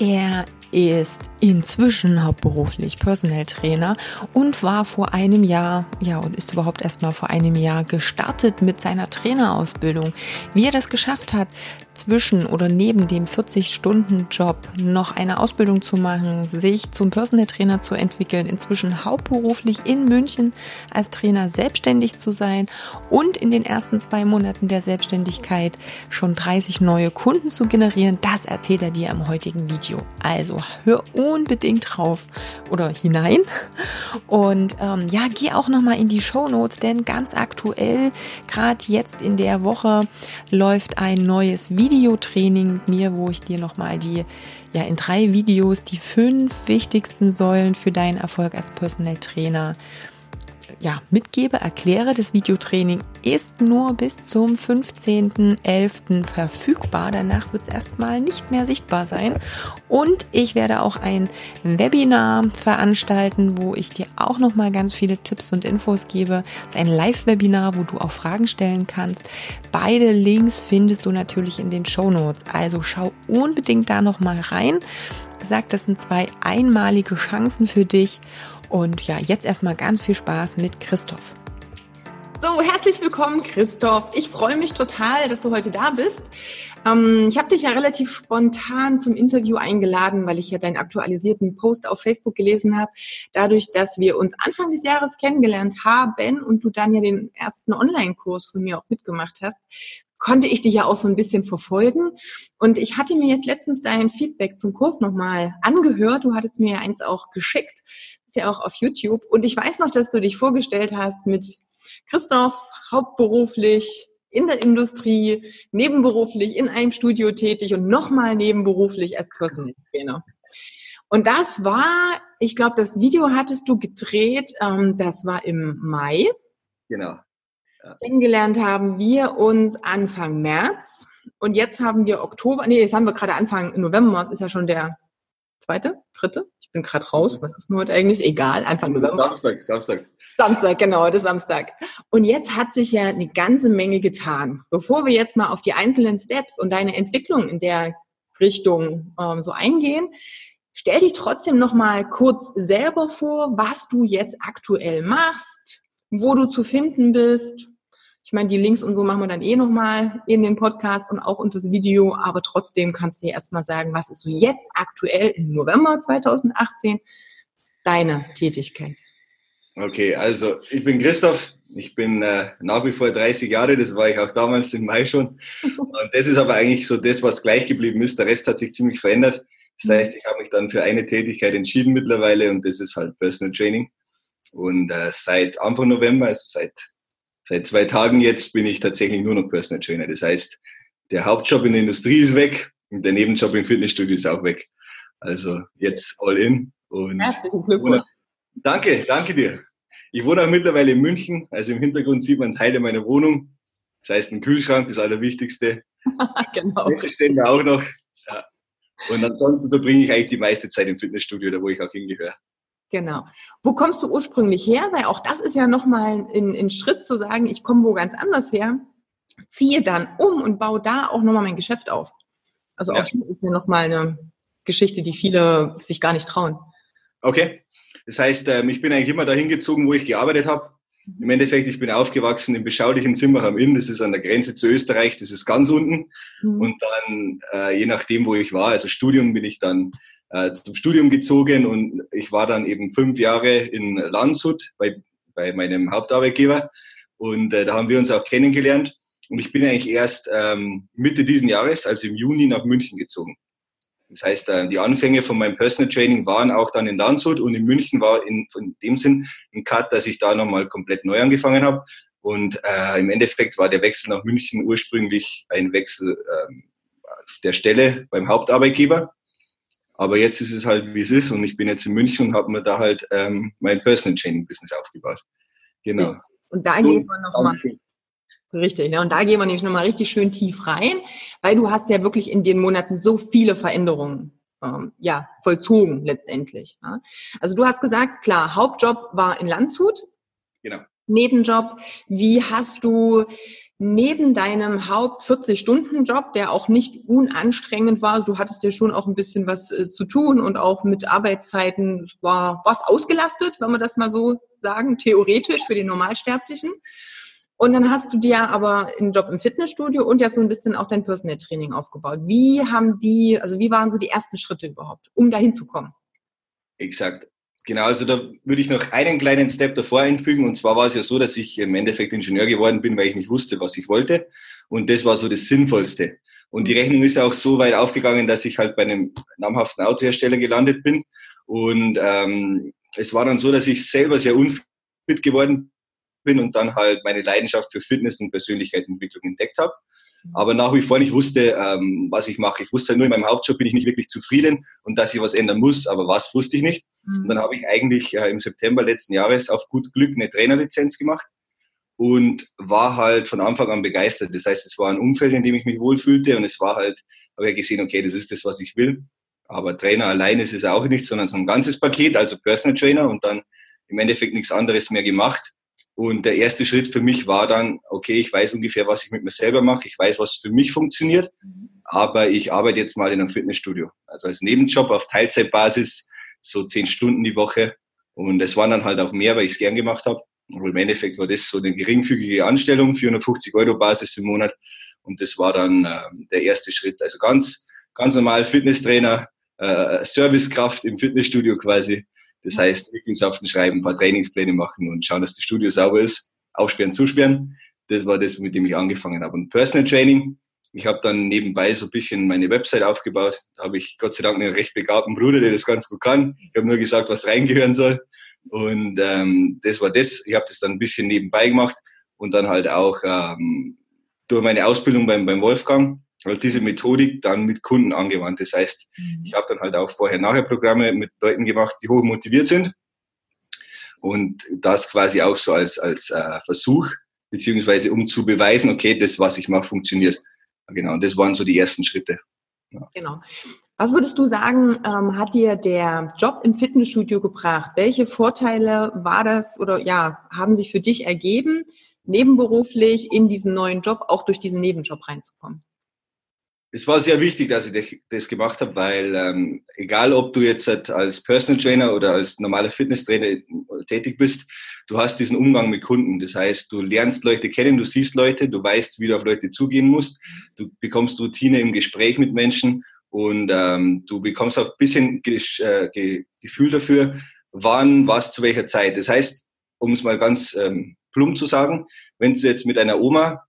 Er ist inzwischen hauptberuflich Personal Trainer und war vor einem Jahr, ja, und ist überhaupt erst mal vor einem Jahr gestartet mit seiner Trainerausbildung. Wie er das geschafft hat, zwischen oder neben dem 40-Stunden-Job noch eine Ausbildung zu machen, sich zum Personal Trainer zu entwickeln, inzwischen hauptberuflich in München als Trainer selbstständig zu sein und in den ersten zwei Monaten der Selbstständigkeit schon 30 neue Kunden zu generieren, das erzählt er dir im heutigen Video. Also hör unbedingt drauf oder hinein. Und ähm, ja, geh auch nochmal in die Show Notes, denn ganz aktuell, gerade jetzt in der Woche läuft ein neues Video Videotraining mit mir, wo ich dir nochmal die, ja, in drei Videos die fünf wichtigsten Säulen für deinen Erfolg als Personal Trainer ja, mitgebe, erkläre. Das Videotraining ist nur bis zum 15.11. verfügbar. Danach wird es erstmal nicht mehr sichtbar sein. Und ich werde auch ein Webinar veranstalten, wo ich dir auch nochmal ganz viele Tipps und Infos gebe. Es ist ein Live-Webinar, wo du auch Fragen stellen kannst. Beide Links findest du natürlich in den Show Notes. Also schau unbedingt da nochmal rein. Gesagt, das sind zwei einmalige Chancen für dich und ja, jetzt erstmal ganz viel Spaß mit Christoph. So, herzlich willkommen, Christoph. Ich freue mich total, dass du heute da bist. Ähm, ich habe dich ja relativ spontan zum Interview eingeladen, weil ich ja deinen aktualisierten Post auf Facebook gelesen habe. Dadurch, dass wir uns Anfang des Jahres kennengelernt haben und du dann ja den ersten Online-Kurs von mir auch mitgemacht hast, konnte ich dich ja auch so ein bisschen verfolgen. Und ich hatte mir jetzt letztens dein Feedback zum Kurs nochmal angehört. Du hattest mir ja eins auch geschickt ja auch auf YouTube. Und ich weiß noch, dass du dich vorgestellt hast mit Christoph, hauptberuflich in der Industrie, nebenberuflich in einem Studio tätig und nochmal nebenberuflich als Personal Trainer. Und das war, ich glaube, das Video hattest du gedreht, ähm, das war im Mai. Genau. Ja. Kennengelernt haben wir uns Anfang März und jetzt haben wir Oktober, nee, jetzt haben wir gerade Anfang November, es ist ja schon der zweite, dritte, ich bin gerade raus, was ist nur heute eigentlich? Egal, Anfang November. Samstag, Samstag. Samstag, genau, das Samstag. Und jetzt hat sich ja eine ganze Menge getan. Bevor wir jetzt mal auf die einzelnen Steps und deine Entwicklung in der Richtung ähm, so eingehen, stell dich trotzdem noch mal kurz selber vor, was du jetzt aktuell machst, wo du zu finden bist, ich meine, die Links und so machen wir dann eh nochmal in den Podcast und auch unter das Video, aber trotzdem kannst du dir erstmal sagen, was ist so jetzt aktuell im November 2018 deine Tätigkeit? Okay, also ich bin Christoph, ich bin äh, nach wie vor 30 Jahre, das war ich auch damals im Mai schon. Und das ist aber eigentlich so das, was gleich geblieben ist. Der Rest hat sich ziemlich verändert. Das heißt, ich habe mich dann für eine Tätigkeit entschieden mittlerweile und das ist halt Personal Training. Und äh, seit Anfang November, also seit seit zwei Tagen jetzt bin ich tatsächlich nur noch Personal Trainer. Das heißt, der Hauptjob in der Industrie ist weg und der Nebenjob im Fitnessstudio ist auch weg. Also jetzt all in. Und Herzlichen Glückwunsch. Danke, danke dir. Ich wohne auch mittlerweile in München. Also im Hintergrund sieht man Teile meiner Wohnung. Das heißt, ein Kühlschrank, das Allerwichtigste. genau. Wäschestände auch noch. Ja. Und ansonsten verbringe ich eigentlich die meiste Zeit im Fitnessstudio, da wo ich auch hingehöre. Genau. Wo kommst du ursprünglich her? Weil auch das ist ja nochmal ein, ein Schritt zu sagen, ich komme wo ganz anders her, ziehe dann um und baue da auch nochmal mein Geschäft auf. Also auch ja. hier ist ja nochmal eine Geschichte, die viele sich gar nicht trauen. Okay. Das heißt, ähm, ich bin eigentlich immer dahin gezogen, wo ich gearbeitet habe. Im Endeffekt, ich bin aufgewachsen im beschaulichen Zimmer am Inn, das ist an der Grenze zu Österreich, das ist ganz unten. Mhm. Und dann, äh, je nachdem, wo ich war, also Studium bin ich dann äh, zum Studium gezogen und ich war dann eben fünf Jahre in Landshut bei, bei meinem Hauptarbeitgeber und äh, da haben wir uns auch kennengelernt und ich bin eigentlich erst ähm, Mitte diesen Jahres, also im Juni, nach München gezogen. Das heißt, äh, die Anfänge von meinem Personal Training waren auch dann in Landshut und in München war in, in dem Sinn ein Cut, dass ich da nochmal komplett neu angefangen habe. Und äh, im Endeffekt war der Wechsel nach München ursprünglich ein Wechsel ähm, der Stelle beim Hauptarbeitgeber. Aber jetzt ist es halt, wie es ist. Und ich bin jetzt in München und habe mir da halt ähm, mein Personal Training Business aufgebaut. Genau. Und da gehen wir nochmal. Richtig, ne? und da gehen wir nämlich nochmal richtig schön tief rein, weil du hast ja wirklich in den Monaten so viele Veränderungen ähm, ja, vollzogen letztendlich. Ne? Also du hast gesagt, klar, Hauptjob war in Landshut. Genau. Nebenjob. Wie hast du neben deinem Haupt 40-Stunden-Job, der auch nicht unanstrengend war, du hattest ja schon auch ein bisschen was äh, zu tun und auch mit Arbeitszeiten war was ausgelastet, wenn wir das mal so sagen, theoretisch für den Normalsterblichen. Und dann hast du dir aber einen Job im Fitnessstudio und ja so ein bisschen auch dein Personal Training aufgebaut. Wie haben die, also wie waren so die ersten Schritte überhaupt, um dahin zu kommen? Exakt. Genau, also da würde ich noch einen kleinen Step davor einfügen. Und zwar war es ja so, dass ich im Endeffekt Ingenieur geworden bin, weil ich nicht wusste, was ich wollte. Und das war so das Sinnvollste. Und die Rechnung ist auch so weit aufgegangen, dass ich halt bei einem namhaften Autohersteller gelandet bin. Und ähm, es war dann so, dass ich selber sehr unfit geworden bin und dann halt meine Leidenschaft für Fitness und Persönlichkeitsentwicklung entdeckt habe aber nach wie vor nicht wusste, ähm, was ich mache. Ich wusste halt nur, in meinem Hauptjob bin ich nicht wirklich zufrieden und dass ich was ändern muss, aber was wusste ich nicht. Mhm. Und dann habe ich eigentlich äh, im September letzten Jahres auf gut Glück eine Trainerlizenz gemacht und war halt von Anfang an begeistert. Das heißt, es war ein Umfeld, in dem ich mich wohlfühlte und es war halt, habe ich gesehen, okay, das ist das, was ich will. Aber Trainer allein ist es auch nicht, sondern so ein ganzes Paket, also Personal Trainer und dann im Endeffekt nichts anderes mehr gemacht. Und der erste Schritt für mich war dann, okay, ich weiß ungefähr, was ich mit mir selber mache, ich weiß, was für mich funktioniert, aber ich arbeite jetzt mal in einem Fitnessstudio. Also als Nebenjob auf Teilzeitbasis, so zehn Stunden die Woche. Und es waren dann halt auch mehr, weil ich es gern gemacht habe. Und im Endeffekt war das so eine geringfügige Anstellung, 450 Euro Basis im Monat. Und das war dann äh, der erste Schritt. Also ganz, ganz normal Fitnesstrainer, äh, Servicekraft im Fitnessstudio quasi das heißt, Entwicklungshaften schreiben, ein paar Trainingspläne machen und schauen, dass das Studio sauber ist, aufsperren, zusperren. Das war das, mit dem ich angefangen habe. Und Personal Training, ich habe dann nebenbei so ein bisschen meine Website aufgebaut. Da habe ich Gott sei Dank einen recht begabten Bruder, der das ganz gut kann. Ich habe nur gesagt, was reingehören soll. Und ähm, das war das. Ich habe das dann ein bisschen nebenbei gemacht und dann halt auch ähm, durch meine Ausbildung beim, beim Wolfgang halt diese Methodik dann mit Kunden angewandt. Das heißt, mhm. ich habe dann halt auch Vorher-Nachher-Programme mit Leuten gemacht, die hoch motiviert sind. Und das quasi auch so als, als äh, Versuch, beziehungsweise um zu beweisen, okay, das, was ich mache, funktioniert. Genau, und das waren so die ersten Schritte. Ja. Genau. Was würdest du sagen, ähm, hat dir der Job im Fitnessstudio gebracht? Welche Vorteile war das oder ja, haben sich für dich ergeben, nebenberuflich in diesen neuen Job, auch durch diesen Nebenjob reinzukommen? Es war sehr wichtig, dass ich das gemacht habe, weil ähm, egal, ob du jetzt halt als Personal Trainer oder als normaler Fitnesstrainer tätig bist, du hast diesen Umgang mit Kunden. Das heißt, du lernst Leute kennen, du siehst Leute, du weißt, wie du auf Leute zugehen musst, du bekommst Routine im Gespräch mit Menschen und ähm, du bekommst auch ein bisschen äh, Ge Gefühl dafür, wann was zu welcher Zeit. Das heißt, um es mal ganz ähm, plump zu sagen, wenn du jetzt mit einer Oma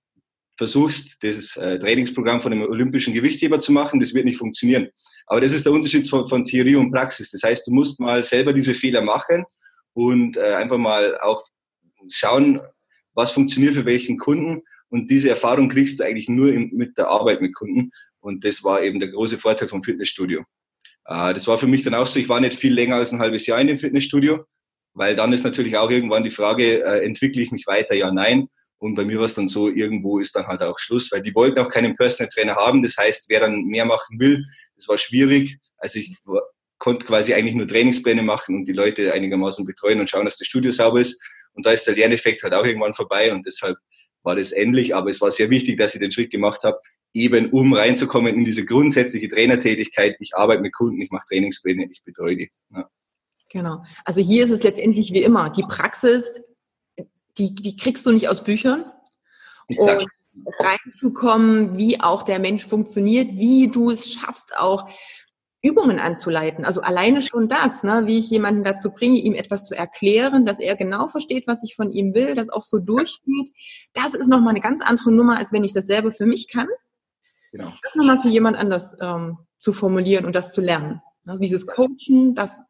versuchst, das äh, Trainingsprogramm von einem olympischen Gewichtheber zu machen, das wird nicht funktionieren. Aber das ist der Unterschied von, von Theorie und Praxis. Das heißt, du musst mal selber diese Fehler machen und äh, einfach mal auch schauen, was funktioniert für welchen Kunden. Und diese Erfahrung kriegst du eigentlich nur mit der Arbeit mit Kunden. Und das war eben der große Vorteil vom Fitnessstudio. Äh, das war für mich dann auch so, ich war nicht viel länger als ein halbes Jahr in dem Fitnessstudio, weil dann ist natürlich auch irgendwann die Frage, entwickle ich mich weiter? Ja, nein. Und bei mir war es dann so, irgendwo ist dann halt auch Schluss, weil die wollten auch keinen Personal Trainer haben. Das heißt, wer dann mehr machen will, das war schwierig. Also ich konnte quasi eigentlich nur Trainingspläne machen und die Leute einigermaßen betreuen und schauen, dass das Studio sauber ist. Und da ist der Lerneffekt halt auch irgendwann vorbei und deshalb war das endlich. Aber es war sehr wichtig, dass ich den Schritt gemacht habe, eben um reinzukommen in diese grundsätzliche Trainertätigkeit. Ich arbeite mit Kunden, ich mache Trainingspläne, ich betreue die. Ja. Genau. Also hier ist es letztendlich wie immer. Die Praxis die, die kriegst du nicht aus Büchern. Exakt. Und reinzukommen, wie auch der Mensch funktioniert, wie du es schaffst, auch Übungen anzuleiten. Also alleine schon das, ne, wie ich jemanden dazu bringe, ihm etwas zu erklären, dass er genau versteht, was ich von ihm will, das auch so durchgeht. Das ist nochmal eine ganz andere Nummer, als wenn ich das selber für mich kann. Genau. Das nochmal für jemand anders ähm, zu formulieren und das zu lernen. Also dieses Coachen, das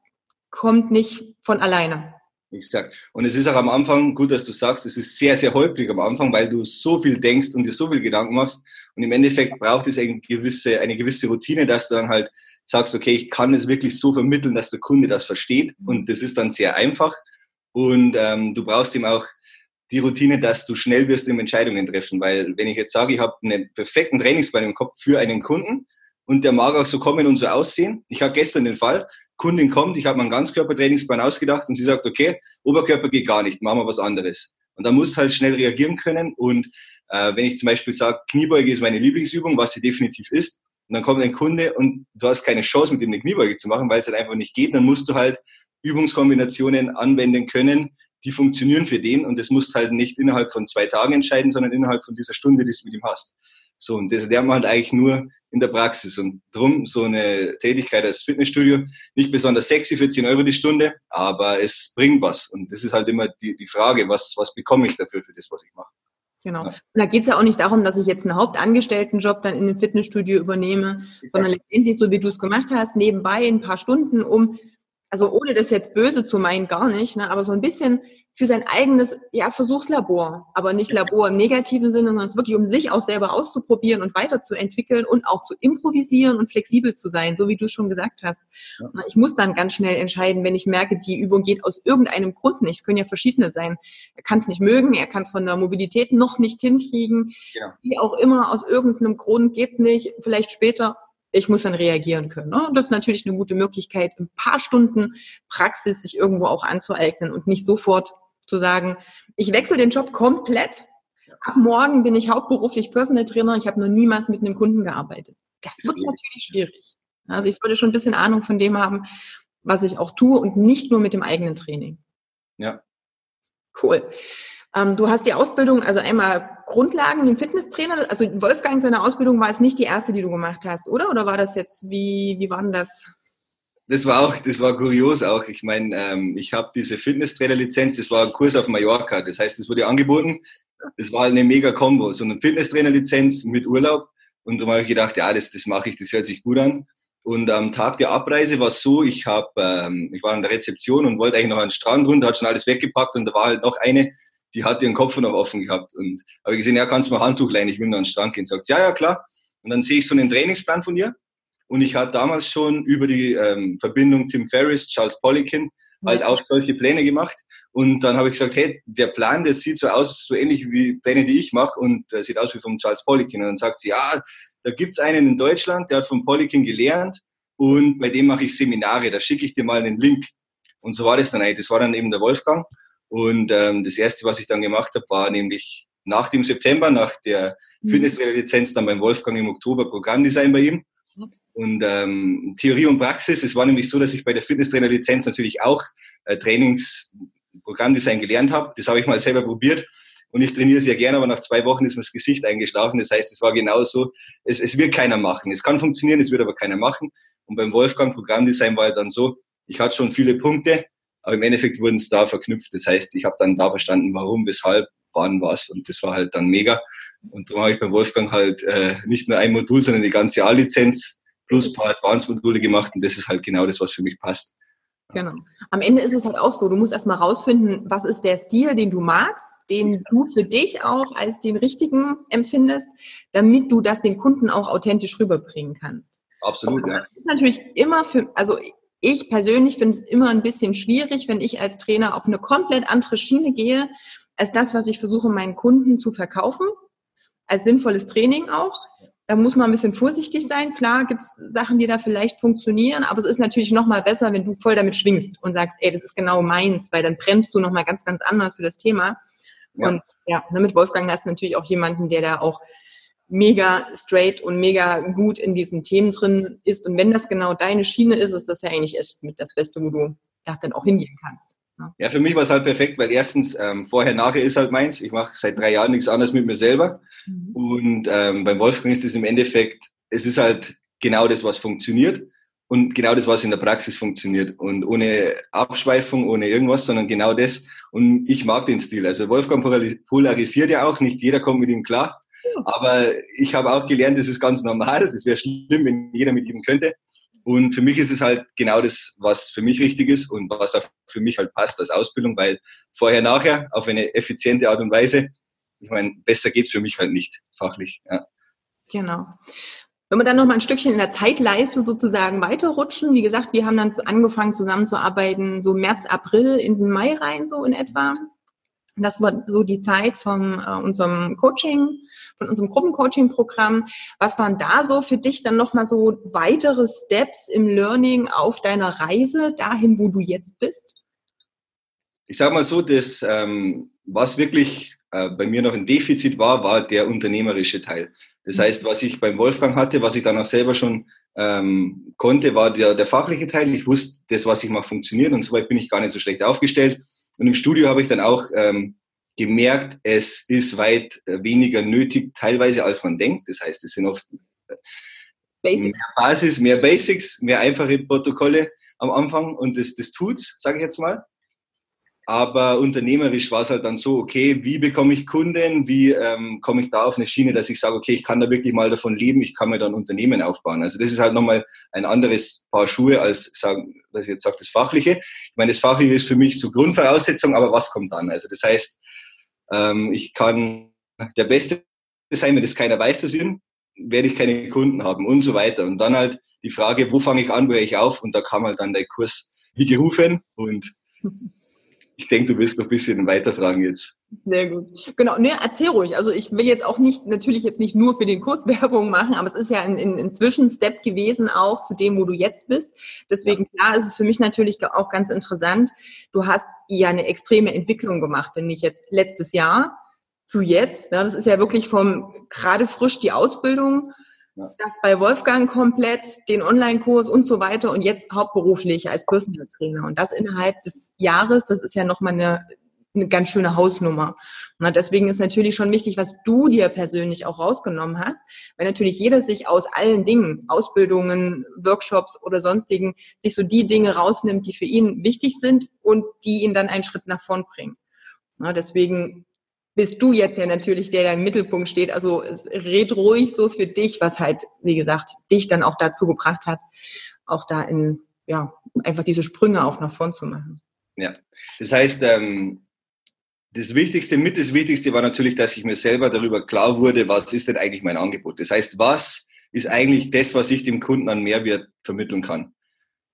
kommt nicht von alleine. Exakt. Und es ist auch am Anfang, gut, dass du sagst, es ist sehr, sehr holprig am Anfang, weil du so viel denkst und dir so viel Gedanken machst. Und im Endeffekt braucht es eine gewisse, eine gewisse Routine, dass du dann halt sagst, okay, ich kann es wirklich so vermitteln, dass der Kunde das versteht und das ist dann sehr einfach und ähm, du brauchst ihm auch die Routine, dass du schnell wirst im Entscheidungen treffen, weil wenn ich jetzt sage, ich habe einen perfekten Trainingsplan im Kopf für einen Kunden und der mag auch so kommen und so aussehen. Ich habe gestern den Fall, Kundin kommt, ich habe meinen Ganzkörpertrainingsplan ausgedacht und sie sagt, okay, Oberkörper geht gar nicht, machen wir was anderes. Und da musst halt schnell reagieren können und äh, wenn ich zum Beispiel sage, Kniebeuge ist meine Lieblingsübung, was sie definitiv ist, und dann kommt ein Kunde und du hast keine Chance, mit ihm eine Kniebeuge zu machen, weil es halt einfach nicht geht, dann musst du halt Übungskombinationen anwenden können, die funktionieren für den und das musst halt nicht innerhalb von zwei Tagen entscheiden, sondern innerhalb von dieser Stunde, die du mit ihm hast. So, und das lernt man halt eigentlich nur in der Praxis. Und drum so eine Tätigkeit als Fitnessstudio, nicht besonders sexy für 10 Euro die Stunde, aber es bringt was. Und das ist halt immer die, die Frage, was, was bekomme ich dafür, für das, was ich mache. Genau. Und da geht es ja auch nicht darum, dass ich jetzt einen Hauptangestelltenjob dann in einem Fitnessstudio übernehme, sondern letztendlich, so wie du es gemacht hast, nebenbei ein paar Stunden, um, also ohne das jetzt böse zu meinen, gar nicht, ne, aber so ein bisschen für sein eigenes ja, Versuchslabor, aber nicht Labor im negativen Sinne, sondern es wirklich um sich auch selber auszuprobieren und weiterzuentwickeln und auch zu improvisieren und flexibel zu sein, so wie du schon gesagt hast. Ja. Ich muss dann ganz schnell entscheiden, wenn ich merke, die Übung geht aus irgendeinem Grund nicht. Es können ja verschiedene sein. Er kann es nicht mögen, er kann es von der Mobilität noch nicht hinkriegen, ja. wie auch immer, aus irgendeinem Grund geht nicht, vielleicht später ich muss dann reagieren können. Ne? Das ist natürlich eine gute Möglichkeit, ein paar Stunden Praxis sich irgendwo auch anzueignen und nicht sofort zu sagen, ich wechsle den Job komplett. Ab morgen bin ich hauptberuflich Personal Trainer. Ich habe noch niemals mit einem Kunden gearbeitet. Das wird natürlich schwierig. Also ich sollte schon ein bisschen Ahnung von dem haben, was ich auch tue und nicht nur mit dem eigenen Training. Ja. Cool. Ähm, du hast die Ausbildung, also einmal Grundlagen, den Fitnesstrainer, also Wolfgang, seine Ausbildung war es nicht die erste, die du gemacht hast, oder? Oder war das jetzt, wie, wie war denn das? Das war auch, das war kurios auch. Ich meine, ähm, ich habe diese Fitnesstrainer-Lizenz, das war ein Kurs auf Mallorca. Das heißt, es wurde angeboten. Das war eine mega Kombo, so eine Fitnesstrainer-Lizenz mit Urlaub. Und darum habe ich gedacht, ja, das, das mache ich, das hört sich gut an. Und am Tag der Abreise war es so, ich, hab, ähm, ich war an der Rezeption und wollte eigentlich noch an den Strand runter, hat schon alles weggepackt und da war halt noch eine, die hat ihren Kopf noch offen gehabt. Und habe gesehen, ja, kannst du mal Handtuch leihen, ich will noch an den Strand gehen. Sagt, ja, ja, klar. Und dann sehe ich so einen Trainingsplan von ihr. Und ich hatte damals schon über die ähm, Verbindung Tim Ferriss, Charles Poliquin, halt auch solche Pläne gemacht. Und dann habe ich gesagt, hey, der Plan, der sieht so aus, so ähnlich wie Pläne, die ich mache und der sieht aus wie vom Charles Poliquin. Und dann sagt sie, ja, da gibt's einen in Deutschland, der hat von Poliquin gelernt und bei dem mache ich Seminare, da schicke ich dir mal einen Link. Und so war das dann eigentlich. Das war dann eben der Wolfgang. Und ähm, das Erste, was ich dann gemacht habe, war nämlich nach dem September, nach der mhm. Fitnesstrainer-Lizenz, dann beim Wolfgang im Oktober Programmdesign bei ihm. Und ähm, Theorie und Praxis, es war nämlich so, dass ich bei der Fitnesstrainer-Lizenz natürlich auch äh, Trainingsprogrammdesign gelernt habe. Das habe ich mal selber probiert und ich trainiere sehr gerne, aber nach zwei Wochen ist mir das Gesicht eingeschlafen. Das heißt, es war genauso, es, es wird keiner machen. Es kann funktionieren, es wird aber keiner machen. Und beim Wolfgang Programmdesign war dann so, ich hatte schon viele Punkte, aber im Endeffekt wurden es da verknüpft. Das heißt, ich habe dann da verstanden, warum, weshalb, wann, was. Und das war halt dann mega. Und darum habe ich bei Wolfgang halt äh, nicht nur ein Modul, sondern die ganze A-Lizenz plus ein paar Advanced-Module gemacht. Und das ist halt genau das, was für mich passt. Genau. Am Ende ist es halt auch so, du musst erstmal rausfinden, was ist der Stil, den du magst, den du für dich auch als den richtigen empfindest, damit du das den Kunden auch authentisch rüberbringen kannst. Absolut, ja. Das ist natürlich immer für, also ich persönlich finde es immer ein bisschen schwierig, wenn ich als Trainer auf eine komplett andere Schiene gehe, als das, was ich versuche, meinen Kunden zu verkaufen, als sinnvolles Training auch. Da muss man ein bisschen vorsichtig sein. Klar gibt es Sachen, die da vielleicht funktionieren, aber es ist natürlich noch mal besser, wenn du voll damit schwingst und sagst, ey, das ist genau meins, weil dann brennst du noch mal ganz, ganz anders für das Thema. Ja. Und ja, mit Wolfgang hast du natürlich auch jemanden, der da auch mega straight und mega gut in diesen Themen drin ist. Und wenn das genau deine Schiene ist, ist das ja eigentlich echt mit das Beste, wo du ja, dann auch hingehen kannst. Ja, für mich war es halt perfekt, weil erstens, ähm, vorher, nachher ist halt meins. Ich mache seit drei Jahren nichts anderes mit mir selber. Mhm. Und ähm, beim Wolfgang ist es im Endeffekt, es ist halt genau das, was funktioniert und genau das, was in der Praxis funktioniert. Und ohne Abschweifung, ohne irgendwas, sondern genau das. Und ich mag den Stil. Also Wolfgang polarisiert ja auch, nicht jeder kommt mit ihm klar. Aber ich habe auch gelernt, das ist ganz normal. Das wäre schlimm, wenn jeder mit ihm könnte. Und für mich ist es halt genau das, was für mich richtig ist und was auch für mich halt passt als Ausbildung, weil vorher, nachher auf eine effiziente Art und Weise, ich meine, besser geht's für mich halt nicht fachlich. Ja. Genau. Wenn wir dann noch mal ein Stückchen in der Zeitleiste sozusagen weiterrutschen, wie gesagt, wir haben dann angefangen zusammenzuarbeiten, so März, April in den Mai rein, so in etwa. Das war so die Zeit von äh, unserem Coaching, von unserem Gruppencoaching-Programm. Was waren da so für dich dann nochmal so weitere Steps im Learning auf deiner Reise dahin, wo du jetzt bist? Ich sage mal so, das, ähm, was wirklich äh, bei mir noch ein Defizit war, war der unternehmerische Teil. Das mhm. heißt, was ich beim Wolfgang hatte, was ich dann auch selber schon ähm, konnte, war der, der fachliche Teil. Ich wusste, das, was ich mache, funktioniert und soweit bin ich gar nicht so schlecht aufgestellt. Und im Studio habe ich dann auch ähm, gemerkt, es ist weit äh, weniger nötig teilweise, als man denkt. Das heißt, es sind oft äh, Basics. mehr Basis, mehr Basics, mehr einfache Protokolle am Anfang und das, das tut's, sage ich jetzt mal. Aber unternehmerisch war es halt dann so, okay, wie bekomme ich Kunden, wie ähm, komme ich da auf eine Schiene, dass ich sage, okay, ich kann da wirklich mal davon leben, ich kann mir dann Unternehmen aufbauen. Also das ist halt nochmal ein anderes Paar Schuhe als sagen, dass ich jetzt sage, das Fachliche. Ich meine, das Fachliche ist für mich so Grundvoraussetzung, aber was kommt dann? Also das heißt, ähm, ich kann der Beste sein, wenn das keiner weiß, dass ich bin, werde ich keine Kunden haben und so weiter. Und dann halt die Frage, wo fange ich an, wo höre ich auf? Und da kam halt dann der Kurs wie gerufen und ich denke, du willst noch ein bisschen weiterfragen jetzt. Sehr gut. Genau, ne, erzähl ruhig. Also ich will jetzt auch nicht, natürlich jetzt nicht nur für den Kurs Werbung machen, aber es ist ja ein, ein, ein Zwischenstep gewesen auch zu dem, wo du jetzt bist. Deswegen, klar, ist es für mich natürlich auch ganz interessant. Du hast ja eine extreme Entwicklung gemacht, wenn ich jetzt letztes Jahr zu jetzt, ne, das ist ja wirklich vom gerade frisch die Ausbildung Das bei Wolfgang komplett, den Online-Kurs und so weiter und jetzt hauptberuflich als Personal Trainer. Und das innerhalb des Jahres, das ist ja nochmal eine, eine ganz schöne Hausnummer. Und deswegen ist natürlich schon wichtig, was du dir persönlich auch rausgenommen hast, weil natürlich jeder sich aus allen Dingen, Ausbildungen, Workshops oder sonstigen, sich so die Dinge rausnimmt, die für ihn wichtig sind und die ihn dann einen Schritt nach vorn bringen. Deswegen bist du jetzt ja natürlich der, der im Mittelpunkt steht. Also red ruhig so für dich, was halt, wie gesagt, dich dann auch dazu gebracht hat, auch da in, ja, einfach diese Sprünge auch nach vorn zu machen. Ja, das heißt, ähm, das Wichtigste, mit das Wichtigste war natürlich, dass ich mir selber darüber klar wurde, was ist denn eigentlich mein Angebot. Das heißt, was ist eigentlich das, was ich dem Kunden an Mehrwert vermitteln kann.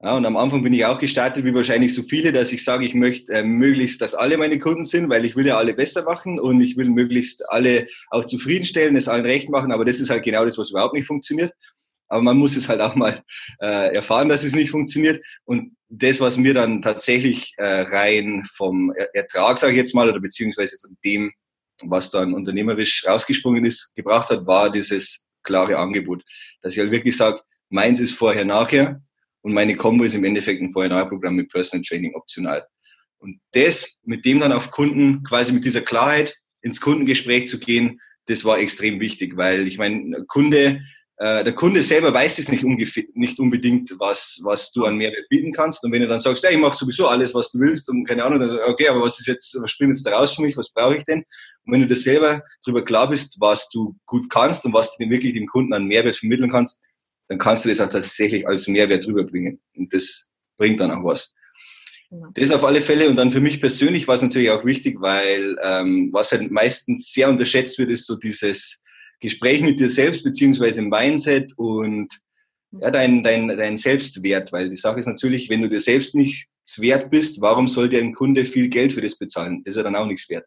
Ja, und am Anfang bin ich auch gestartet, wie wahrscheinlich so viele, dass ich sage, ich möchte äh, möglichst, dass alle meine Kunden sind, weil ich will ja alle besser machen und ich will möglichst alle auch zufriedenstellen, es allen recht machen, aber das ist halt genau das, was überhaupt nicht funktioniert. Aber man muss es halt auch mal äh, erfahren, dass es nicht funktioniert. Und das, was mir dann tatsächlich äh, rein vom Ertrag, sage ich jetzt mal, oder beziehungsweise von dem, was dann unternehmerisch rausgesprungen ist, gebracht hat, war dieses klare Angebot. Dass ich halt wirklich sage, meins ist vorher, nachher und meine Combo ist im Endeffekt ein Vorher-Nachher-Programm mit Personal Training optional. Und das, mit dem dann auf Kunden, quasi mit dieser Klarheit ins Kundengespräch zu gehen, das war extrem wichtig, weil ich meine, Kunde, äh, der Kunde selber weiß es nicht, nicht unbedingt, was, was du an Mehrwert bieten kannst. Und wenn du dann sagst, ja, ich mache sowieso alles, was du willst und keine Ahnung, dann, okay, aber was ist jetzt, was springt jetzt da raus für mich, was brauche ich denn? Und wenn du das selber darüber klar bist, was du gut kannst und was du wirklich dem Kunden an Mehrwert vermitteln kannst, dann kannst du das auch tatsächlich als Mehrwert rüberbringen. Und das bringt dann auch was. Genau. Das auf alle Fälle. Und dann für mich persönlich war es natürlich auch wichtig, weil ähm, was halt meistens sehr unterschätzt wird, ist so dieses Gespräch mit dir selbst, beziehungsweise im Mindset und ja, dein, dein, dein Selbstwert. Weil die Sache ist natürlich, wenn du dir selbst nichts wert bist, warum soll dir ein Kunde viel Geld für das bezahlen? Das ist ja dann auch nichts wert.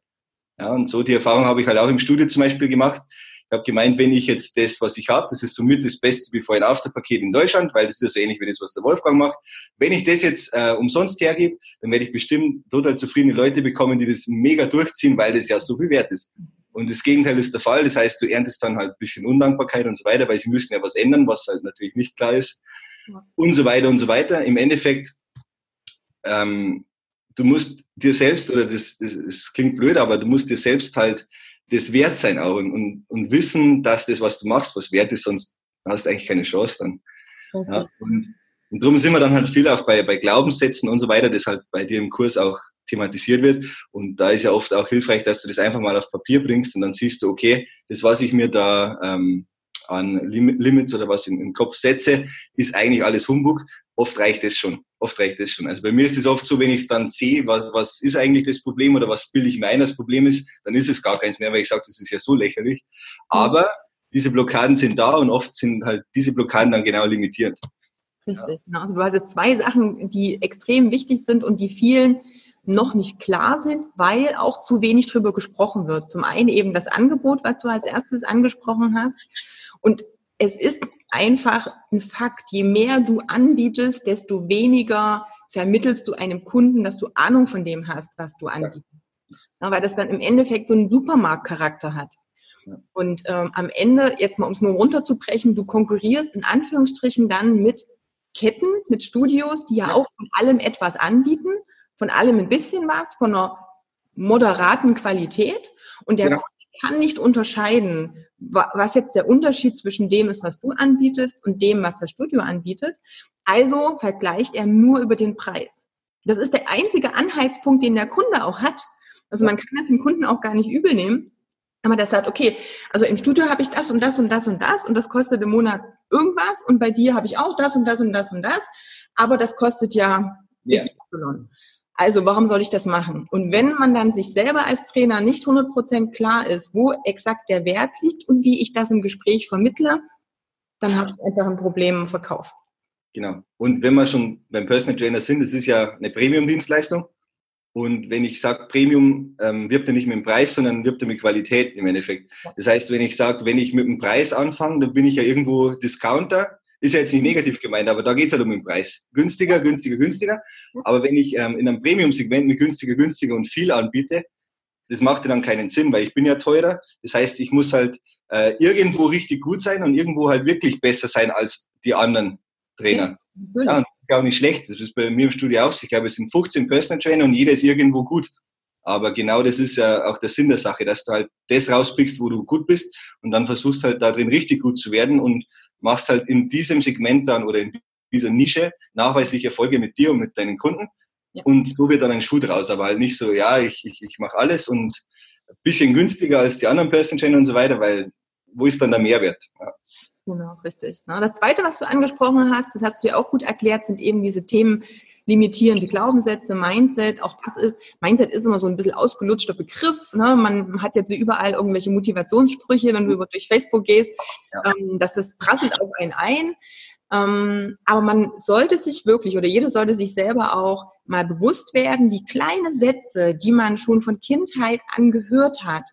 Ja, und so die Erfahrung habe ich halt auch im Studio zum Beispiel gemacht. Ich habe gemeint, wenn ich jetzt das, was ich habe, das ist somit das beste Before- und After-Paket in Deutschland, weil das ist ja so ähnlich wie das, was der Wolfgang macht. Wenn ich das jetzt äh, umsonst hergebe, dann werde ich bestimmt total zufriedene Leute bekommen, die das mega durchziehen, weil das ja so viel wert ist. Und das Gegenteil ist der Fall. Das heißt, du erntest dann halt ein bisschen Undankbarkeit und so weiter, weil sie müssen ja was ändern, was halt natürlich nicht klar ist. Ja. Und so weiter und so weiter. Im Endeffekt, ähm, du musst dir selbst, oder das, das, das klingt blöd, aber du musst dir selbst halt das wert sein auch und, und, und wissen, dass das, was du machst, was wert ist, sonst hast du eigentlich keine Chance dann. Ja, und, und darum sind wir dann halt viel auch bei, bei Glaubenssätzen und so weiter, das halt bei dir im Kurs auch thematisiert wird. Und da ist ja oft auch hilfreich, dass du das einfach mal auf Papier bringst und dann siehst du, okay, das, was ich mir da ähm, an Limits oder was im, im Kopf setze, ist eigentlich alles Humbug. Oft reicht es schon. Oft reicht es schon. Also bei mir ist es oft so, wenn ich es dann sehe, was, was ist eigentlich das Problem oder was bilde ich mir ein, das Problem ist, dann ist es gar keins mehr, weil ich sage, das ist ja so lächerlich. Aber diese Blockaden sind da und oft sind halt diese Blockaden dann genau limitierend. Richtig. Ja. Also du hast jetzt zwei Sachen, die extrem wichtig sind und die vielen noch nicht klar sind, weil auch zu wenig drüber gesprochen wird. Zum einen eben das Angebot, was du als erstes angesprochen hast. Und es ist einfach ein Fakt, je mehr du anbietest, desto weniger vermittelst du einem Kunden, dass du Ahnung von dem hast, was du anbietest. Ja, weil das dann im Endeffekt so einen Supermarktcharakter hat. Und ähm, am Ende, jetzt mal um es nur runterzubrechen, du konkurrierst in Anführungsstrichen dann mit Ketten, mit Studios, die ja, ja. auch von allem etwas anbieten, von allem ein bisschen was, von einer moderaten Qualität. Und der ja. Kunde kann nicht unterscheiden, was jetzt der Unterschied zwischen dem ist, was du anbietest und dem, was das Studio anbietet. Also vergleicht er nur über den Preis. Das ist der einzige Anhaltspunkt, den der Kunde auch hat. Also man kann das dem Kunden auch gar nicht übel nehmen. Aber der sagt, okay, also im Studio habe ich das und das und das und das und das kostet im Monat irgendwas und bei dir habe ich auch das und das und das und das, aber das kostet ja. Ja. Also warum soll ich das machen? Und wenn man dann sich selber als Trainer nicht 100% klar ist, wo exakt der Wert liegt und wie ich das im Gespräch vermittle, dann habe ich einfach ein Problem im Verkauf. Genau. Und wenn wir schon beim Personal Trainer sind, das ist ja eine Premium-Dienstleistung. Und wenn ich sage Premium, ähm, wirbt er nicht mit dem Preis, sondern wirbt er mit Qualität im Endeffekt. Das heißt, wenn ich sage, wenn ich mit dem Preis anfange, dann bin ich ja irgendwo Discounter. Ist ja jetzt nicht negativ gemeint, aber da geht es halt um den Preis. Günstiger, günstiger, günstiger. Aber wenn ich ähm, in einem Premium-Segment mit günstiger, günstiger und viel anbiete, das macht ja dann keinen Sinn, weil ich bin ja teurer. Das heißt, ich muss halt äh, irgendwo richtig gut sein und irgendwo halt wirklich besser sein als die anderen Trainer. Ja, ja, und das ist ja auch nicht schlecht. Das ist bei mir im Studio auch. Ich glaube, es sind 15 Personal Trainer und jeder ist irgendwo gut. Aber genau das ist ja auch der Sinn der Sache, dass du halt das rauspickst, wo du gut bist und dann versuchst halt da drin richtig gut zu werden und machst halt in diesem Segment dann oder in dieser Nische nachweislich Erfolge mit dir und mit deinen Kunden. Ja. Und so wird dann ein Schuh draus, aber halt nicht so, ja, ich, ich, ich mache alles und ein bisschen günstiger als die anderen Personal Trainer und so weiter, weil wo ist dann der Mehrwert? Ja. Genau, richtig. Das Zweite, was du angesprochen hast, das hast du ja auch gut erklärt, sind eben diese Themen limitierende Glaubenssätze, Mindset. Auch das ist, Mindset ist immer so ein bisschen ausgelutschter Begriff. Ne? Man hat jetzt überall irgendwelche Motivationssprüche, wenn du über durch Facebook gehst. Ja. Ähm, das ist prasselt auf einen ein. Ähm, aber man sollte sich wirklich oder jeder sollte sich selber auch mal bewusst werden, wie kleine Sätze, die man schon von Kindheit an gehört hat,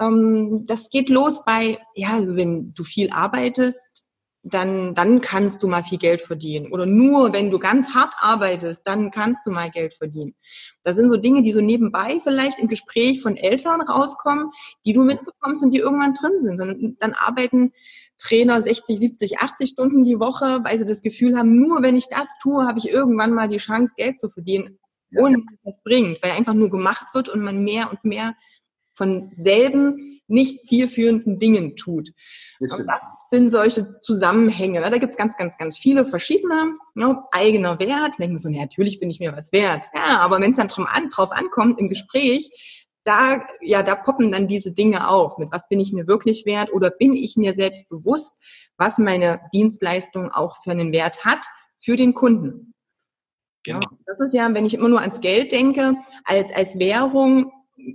ähm, das geht los bei, ja, also wenn du viel arbeitest, dann, dann kannst du mal viel Geld verdienen. Oder nur wenn du ganz hart arbeitest, dann kannst du mal Geld verdienen. Das sind so Dinge, die so nebenbei vielleicht im Gespräch von Eltern rauskommen, die du mitbekommst und die irgendwann drin sind. Und dann arbeiten Trainer 60, 70, 80 Stunden die Woche, weil sie das Gefühl haben, nur wenn ich das tue, habe ich irgendwann mal die Chance, Geld zu verdienen, ohne dass das bringt, weil einfach nur gemacht wird und man mehr und mehr von selben nicht zielführenden Dingen tut. Das und das sind solche Zusammenhänge. Da gibt es ganz, ganz, ganz viele verschiedene. Ne? Eigener Wert. Denken so, natürlich bin ich mir was wert. Ja, aber wenn es dann drauf, an, drauf ankommt im Gespräch, da, ja, da poppen dann diese Dinge auf. Mit was bin ich mir wirklich wert oder bin ich mir selbst bewusst, was meine Dienstleistung auch für einen Wert hat für den Kunden. Genau. Ja, das ist ja, wenn ich immer nur ans Geld denke, als, als Währung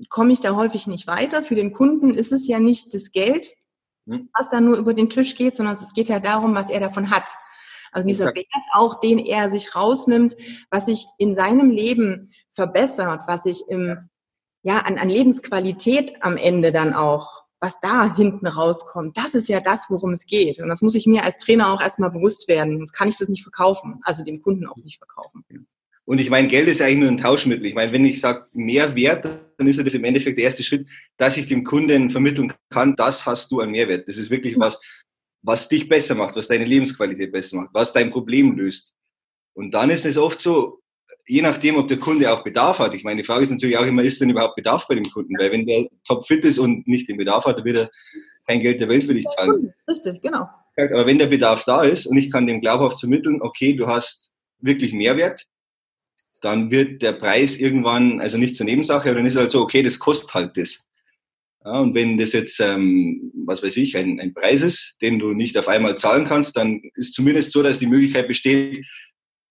komme ich da häufig nicht weiter. Für den Kunden ist es ja nicht das Geld, hm. was da nur über den Tisch geht, sondern es geht ja darum, was er davon hat. Also dieser Exakt. Wert auch, den er sich rausnimmt, was sich in seinem Leben verbessert, was sich im, ja, an, an Lebensqualität am Ende dann auch, was da hinten rauskommt, das ist ja das, worum es geht. Und das muss ich mir als Trainer auch erstmal bewusst werden. Sonst kann ich das nicht verkaufen, also dem Kunden auch nicht verkaufen. Und ich meine, Geld ist ja eigentlich nur ein Tauschmittel. Ich meine, wenn ich sage Mehrwert, dann ist das im Endeffekt der erste Schritt, dass ich dem Kunden vermitteln kann, das hast du an Mehrwert. Das ist wirklich was, was dich besser macht, was deine Lebensqualität besser macht, was dein Problem löst. Und dann ist es oft so, je nachdem, ob der Kunde auch Bedarf hat. Ich meine, die Frage ist natürlich auch immer, ist denn überhaupt Bedarf bei dem Kunden? Weil wenn der topfit ist und nicht den Bedarf hat, dann wird er kein Geld der Welt für dich zahlen. Richtig, genau. Aber wenn der Bedarf da ist und ich kann dem glaubhaft vermitteln, okay, du hast wirklich Mehrwert, dann wird der Preis irgendwann, also nicht zur Nebensache, dann ist halt so, okay, das kostet halt das. Ja, und wenn das jetzt, ähm, was weiß ich, ein, ein Preis ist, den du nicht auf einmal zahlen kannst, dann ist zumindest so, dass die Möglichkeit besteht,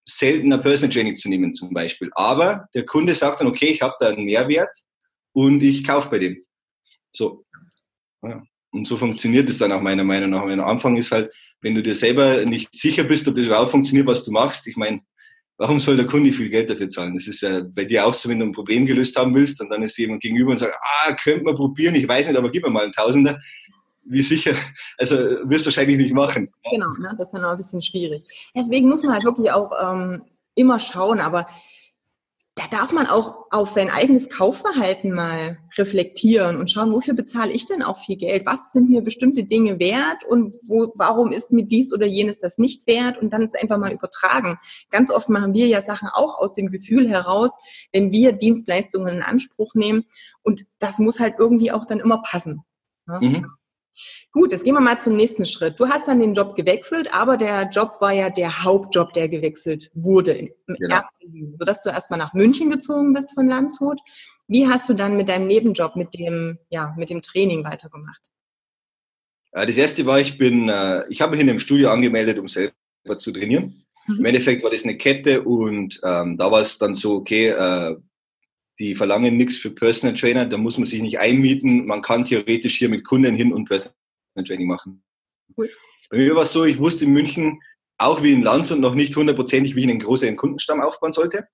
seltener Personal Training zu nehmen zum Beispiel. Aber der Kunde sagt dann, okay, ich habe da einen Mehrwert und ich kaufe bei dem. So. Ja. Und so funktioniert es dann auch meiner Meinung nach. Am Anfang ist halt, wenn du dir selber nicht sicher bist, ob das überhaupt funktioniert, was du machst. Ich meine, warum soll der Kunde viel Geld dafür zahlen? Das ist ja bei dir auch so, wenn du ein Problem gelöst haben willst und dann ist jemand gegenüber und sagt, ah, könnte man probieren, ich weiß nicht, aber gib mir mal einen Tausender. Wie sicher, also wirst du wahrscheinlich nicht machen. Genau, ne? das ist dann auch ein bisschen schwierig. Deswegen muss man halt wirklich auch ähm, immer schauen, aber da darf man auch auf sein eigenes Kaufverhalten mal reflektieren und schauen, wofür bezahle ich denn auch viel Geld? Was sind mir bestimmte Dinge wert und wo, warum ist mir dies oder jenes das nicht wert? Und dann ist einfach mal übertragen. Ganz oft machen wir ja Sachen auch aus dem Gefühl heraus, wenn wir Dienstleistungen in Anspruch nehmen. Und das muss halt irgendwie auch dann immer passen. Mhm. Gut, jetzt gehen wir mal zum nächsten Schritt. Du hast dann den Job gewechselt, aber der Job war ja der Hauptjob, der gewechselt wurde im genau. ersten Linie, sodass du erstmal nach München gezogen bist von Landshut. Wie hast du dann mit deinem Nebenjob, mit dem, ja, mit dem Training weitergemacht? Das erste war, ich bin, äh, ich habe mich in einem Studio angemeldet, um selber zu trainieren. Mhm. Im Endeffekt war das eine Kette und ähm, da war es dann so, okay, äh, die verlangen nichts für Personal Trainer, da muss man sich nicht einmieten. Man kann theoretisch hier mit Kunden hin und Personal Training machen. Cool. Bei mir war es so, ich wusste in München, auch wie in Landshut, noch nicht hundertprozentig, wie ich einen großen Kundenstamm aufbauen sollte.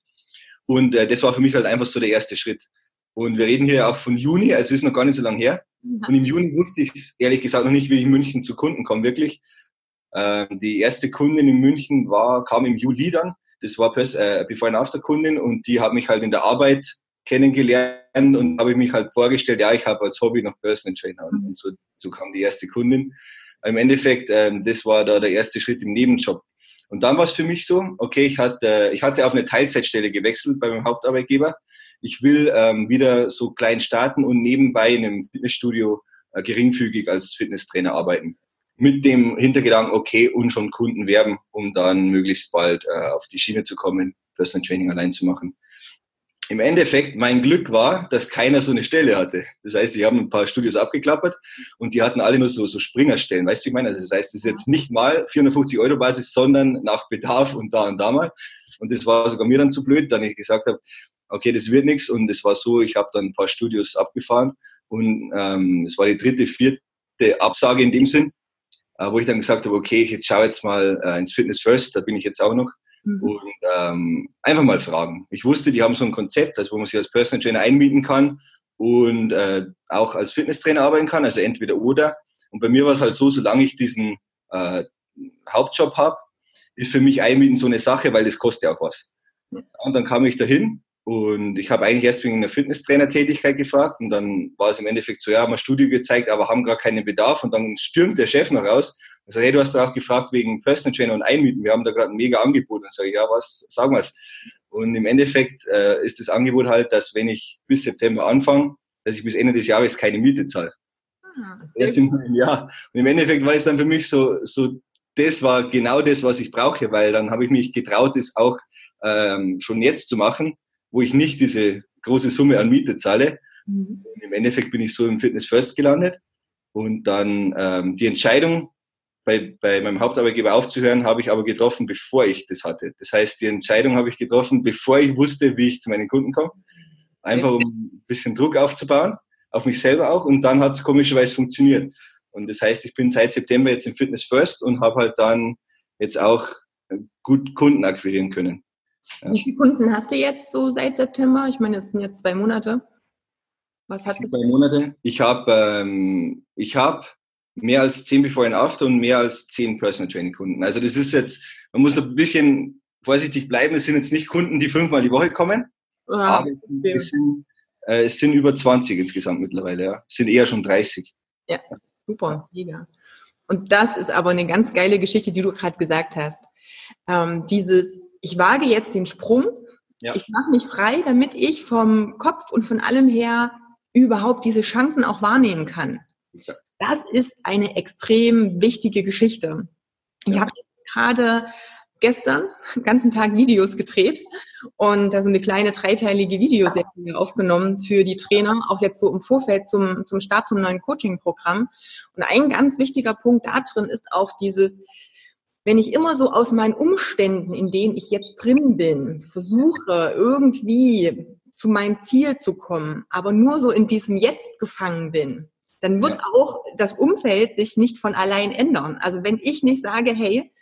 Und äh, das war für mich halt einfach so der erste Schritt. Und wir reden hier auch von Juni, also es ist noch gar nicht so lange her. Und im Juni wusste ich ehrlich gesagt noch nicht, wie ich in München zu Kunden komme, wirklich. Äh, die erste Kundin in München war, kam im Juli dann. Das war äh, Before and After Kundin und die hat mich halt in der Arbeit kennengelernt und habe mich halt vorgestellt, ja, ich habe als Hobby noch Personal Trainer und, und so, so kam die erste Kundin. Im Endeffekt, ähm, das war da der erste Schritt im Nebenjob. Und dann war es für mich so, okay, ich hatte, ich hatte auf eine Teilzeitstelle gewechselt bei meinem Hauptarbeitgeber. Ich will ähm, wieder so klein starten und nebenbei in einem Fitnessstudio äh, geringfügig als Fitnesstrainer arbeiten. Mit dem Hintergedanken, okay, und schon Kunden werben, um dann möglichst bald äh, auf die Schiene zu kommen, Personal Training allein zu machen im Endeffekt, mein Glück war, dass keiner so eine Stelle hatte. Das heißt, ich habe ein paar Studios abgeklappert und die hatten alle nur so, so Springerstellen. Weißt du, ich meine? Also das heißt, das ist jetzt nicht mal 450 Euro Basis, sondern nach Bedarf und da und da mal. Und das war sogar mir dann zu blöd, dann ich gesagt habe, okay, das wird nichts. Und es war so, ich habe dann ein paar Studios abgefahren und ähm, es war die dritte, vierte Absage in dem Sinn, äh, wo ich dann gesagt habe, okay, ich schaue jetzt mal äh, ins Fitness First, da bin ich jetzt auch noch. Mhm. Und ähm, einfach mal fragen. Ich wusste, die haben so ein Konzept, also wo man sich als Personal Trainer einmieten kann und äh, auch als Fitnesstrainer arbeiten kann, also entweder oder. Und bei mir war es halt so, solange ich diesen äh, Hauptjob habe, ist für mich Einmieten so eine Sache, weil das kostet ja auch was. Und dann kam ich dahin und ich habe eigentlich erst wegen einer Fitnesstrainer-Tätigkeit gefragt und dann war es im Endeffekt so, ja, haben ein Studio gezeigt, aber haben gar keinen Bedarf und dann stürmt der Chef noch raus ich sage, hey, du hast doch auch gefragt wegen Personal Trainer und Einmieten. Wir haben da gerade ein mega Angebot. Und sage ich, ja, was, sagen wir es. Und im Endeffekt äh, ist das Angebot halt, dass wenn ich bis September anfange, dass ich bis Ende des Jahres keine Miete zahle. Ah, Erst im Jahr. Und im Endeffekt war es dann für mich so, so, das war genau das, was ich brauche, weil dann habe ich mich getraut, das auch ähm, schon jetzt zu machen, wo ich nicht diese große Summe an Miete zahle. Mhm. Im Endeffekt bin ich so im Fitness First gelandet. Und dann ähm, die Entscheidung, bei, bei meinem Hauptarbeitgeber aufzuhören, habe ich aber getroffen, bevor ich das hatte. Das heißt, die Entscheidung habe ich getroffen, bevor ich wusste, wie ich zu meinen Kunden komme. Einfach um ein bisschen Druck aufzubauen, auf mich selber auch. Und dann hat es komischerweise funktioniert. Und das heißt, ich bin seit September jetzt im Fitness First und habe halt dann jetzt auch gut Kunden akquirieren können. Ja. Wie viele Kunden hast du jetzt so seit September? Ich meine, es sind jetzt zwei Monate. Was hast du? Zwei Monate. Ich habe ähm, ich habe mehr als zehn Before and After und mehr als zehn Personal Training Kunden. Also das ist jetzt, man muss ein bisschen vorsichtig bleiben. Es sind jetzt nicht Kunden, die fünfmal die Woche kommen, ja, aber es sind, äh, es sind über 20 insgesamt mittlerweile. Ja. Es sind eher schon 30. Ja, super, mega. Und das ist aber eine ganz geile Geschichte, die du gerade gesagt hast. Ähm, dieses, ich wage jetzt den Sprung, ja. ich mache mich frei, damit ich vom Kopf und von allem her überhaupt diese Chancen auch wahrnehmen kann. Exakt. Das ist eine extrem wichtige Geschichte. Ich habe gerade gestern den ganzen Tag Videos gedreht und da so eine kleine dreiteilige Videoserie aufgenommen für die Trainer, auch jetzt so im Vorfeld zum, zum Start vom neuen Coaching-Programm. Und ein ganz wichtiger Punkt da drin ist auch dieses, wenn ich immer so aus meinen Umständen, in denen ich jetzt drin bin, versuche irgendwie zu meinem Ziel zu kommen, aber nur so in diesem Jetzt gefangen bin, dann wird ja. auch das Umfeld sich nicht von allein ändern. Also wenn ich nicht sage, hey,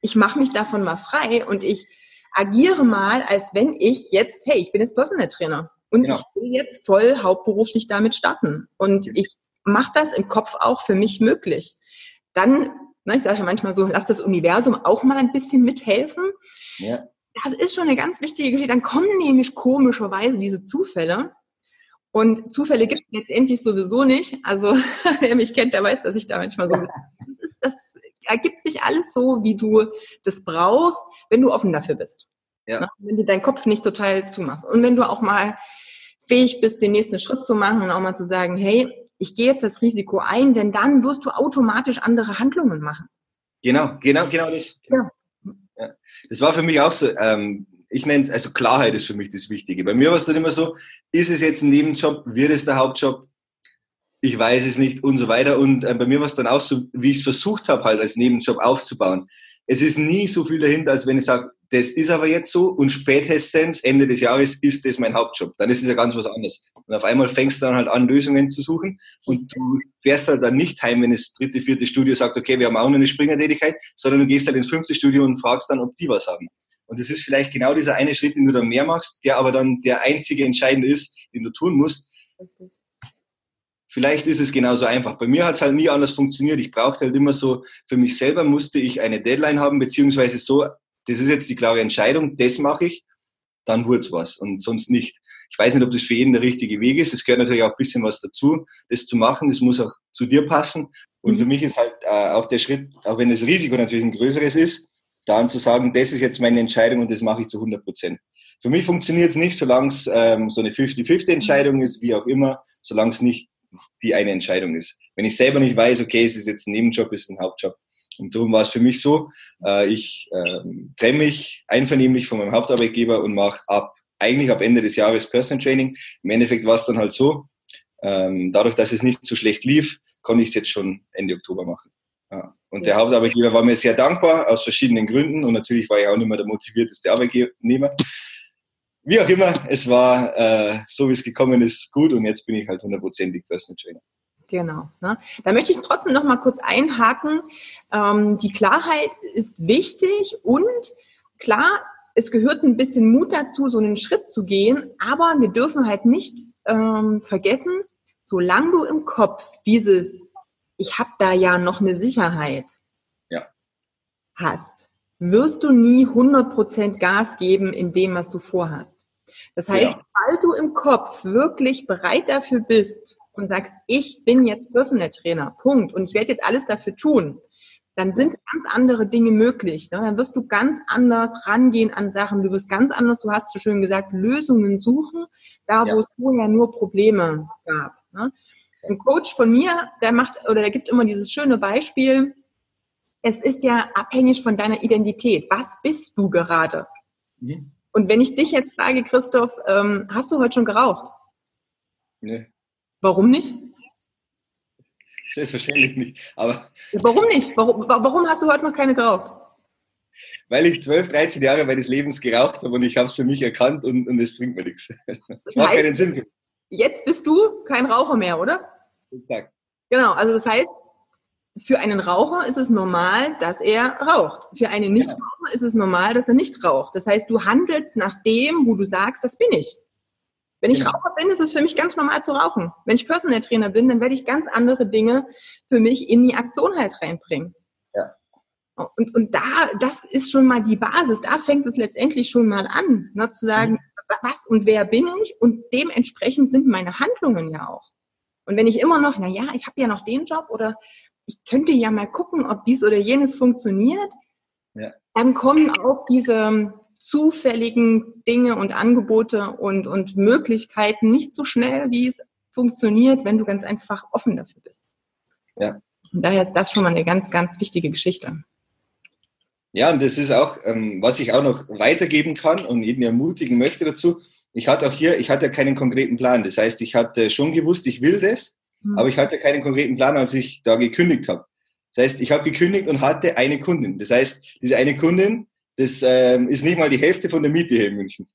ich mache mich davon mal frei und ich agiere mal, als wenn ich jetzt, hey, ich bin jetzt Personal Trainer und genau. ich will jetzt voll hauptberuflich damit starten und ja. ich mache das im Kopf auch für mich möglich. Dann, na, ich sage ja manchmal so, lass das Universum auch mal ein bisschen mithelfen. Ja. Das ist schon eine ganz wichtige Geschichte. Dann kommen nämlich komischerweise diese Zufälle. Und Zufälle gibt es letztendlich sowieso nicht. Also wer mich kennt, der weiß, dass ich da manchmal so. Das, ist, das ergibt sich alles so, wie du das brauchst, wenn du offen dafür bist. Ja. Ne? Wenn du deinen Kopf nicht total zumachst. Und wenn du auch mal fähig bist, den nächsten Schritt zu machen und auch mal zu sagen, hey, ich gehe jetzt das Risiko ein, denn dann wirst du automatisch andere Handlungen machen. Genau, genau, genau das. Ja. ja. Das war für mich auch so, ähm, ich nenne es, also Klarheit ist für mich das Wichtige. Bei mir war es dann immer so, ist es jetzt ein Nebenjob, wird es der Hauptjob? Ich weiß es nicht und so weiter. Und äh, bei mir war es dann auch so, wie ich es versucht habe, halt als Nebenjob aufzubauen es ist nie so viel dahinter, als wenn ich sage, das ist aber jetzt so und spätestens Ende des Jahres ist das mein Hauptjob. Dann ist es ja ganz was anderes. Und auf einmal fängst du dann halt an, Lösungen zu suchen und du fährst halt dann nicht heim, wenn das dritte, vierte Studio sagt, okay, wir haben auch noch eine Springertätigkeit, sondern du gehst halt ins fünfte Studio und fragst dann, ob die was haben. Und das ist vielleicht genau dieser eine Schritt, den du dann mehr machst, der aber dann der einzige entscheidende ist, den du tun musst. Vielleicht ist es genauso einfach. Bei mir hat es halt nie anders funktioniert. Ich brauchte halt immer so, für mich selber musste ich eine Deadline haben, beziehungsweise so, das ist jetzt die klare Entscheidung, das mache ich, dann wurde es was und sonst nicht. Ich weiß nicht, ob das für jeden der richtige Weg ist. Es gehört natürlich auch ein bisschen was dazu, das zu machen. Das muss auch zu dir passen. Und für mhm. mich ist halt äh, auch der Schritt, auch wenn das Risiko natürlich ein größeres ist, dann zu sagen, das ist jetzt meine Entscheidung und das mache ich zu 100 Prozent. Für mich funktioniert es nicht, solange es ähm, so eine 50-50-Entscheidung ist, wie auch immer, solange es nicht die eine Entscheidung ist. Wenn ich selber nicht weiß, okay, es ist jetzt ein Nebenjob, es ist ein Hauptjob. Und darum war es für mich so, äh, ich äh, trenne mich einvernehmlich von meinem Hauptarbeitgeber und mache ab, eigentlich ab Ende des Jahres Personal Training. Im Endeffekt war es dann halt so, ähm, dadurch, dass es nicht so schlecht lief, konnte ich es jetzt schon Ende Oktober machen. Ja. Und der Hauptarbeitgeber war mir sehr dankbar aus verschiedenen Gründen und natürlich war ich auch nicht mehr der motivierteste Arbeitnehmer wie auch immer, es war äh, so, wie es gekommen ist, gut und jetzt bin ich halt hundertprozentig Personal Trainer. Genau. Ne? Da möchte ich trotzdem noch mal kurz einhaken. Ähm, die Klarheit ist wichtig und klar, es gehört ein bisschen Mut dazu, so einen Schritt zu gehen, aber wir dürfen halt nicht ähm, vergessen, solange du im Kopf dieses, ich habe da ja noch eine Sicherheit ja. hast, wirst du nie 100% Gas geben in dem, was du vorhast. Das heißt, ja. weil du im Kopf wirklich bereit dafür bist und sagst, ich bin jetzt Personal Trainer, Punkt, und ich werde jetzt alles dafür tun, dann sind ganz andere Dinge möglich. Ne? Dann wirst du ganz anders rangehen an Sachen. Du wirst ganz anders, du hast so schön gesagt, Lösungen suchen, da wo ja. es vorher nur Probleme gab. Ne? Ein Coach von mir, der macht oder der gibt immer dieses schöne Beispiel. Es ist ja abhängig von deiner Identität. Was bist du gerade? Mhm. Und wenn ich dich jetzt frage, Christoph, ähm, hast du heute schon geraucht? Nee. Warum nicht? Selbstverständlich nicht. Aber warum nicht? Warum, warum hast du heute noch keine geraucht? Weil ich 12, 13 Jahre meines Lebens geraucht habe und ich habe es für mich erkannt und, und es bringt mir nichts. Das macht keinen Sinn. Jetzt bist du kein Raucher mehr, oder? Exakt. Genau, also das heißt, für einen Raucher ist es normal, dass er raucht. Für einen Nichtraucher ist es normal, dass er nicht raucht. Das heißt, du handelst nach dem, wo du sagst, das bin ich. Wenn ich genau. Raucher bin, ist es für mich ganz normal zu rauchen. Wenn ich Personal Trainer bin, dann werde ich ganz andere Dinge für mich in die Aktion halt reinbringen. Ja. Und, und da, das ist schon mal die Basis. Da fängt es letztendlich schon mal an, ne, zu sagen, mhm. was und wer bin ich? Und dementsprechend sind meine Handlungen ja auch. Und wenn ich immer noch, na ja, ich habe ja noch den Job oder ich könnte ja mal gucken, ob dies oder jenes funktioniert, ja. dann kommen auch diese zufälligen Dinge und Angebote und, und Möglichkeiten nicht so schnell, wie es funktioniert, wenn du ganz einfach offen dafür bist. Ja. Und daher ist das schon mal eine ganz, ganz wichtige Geschichte. Ja, und das ist auch, ähm, was ich auch noch weitergeben kann und jeden ermutigen möchte dazu. Ich hatte auch hier, ich hatte keinen konkreten Plan. Das heißt, ich hatte schon gewusst, ich will das, Mhm. Aber ich hatte keinen konkreten Plan, als ich da gekündigt habe. Das heißt, ich habe gekündigt und hatte eine Kundin. Das heißt, diese eine Kundin, das ähm, ist nicht mal die Hälfte von der Miete hier in München.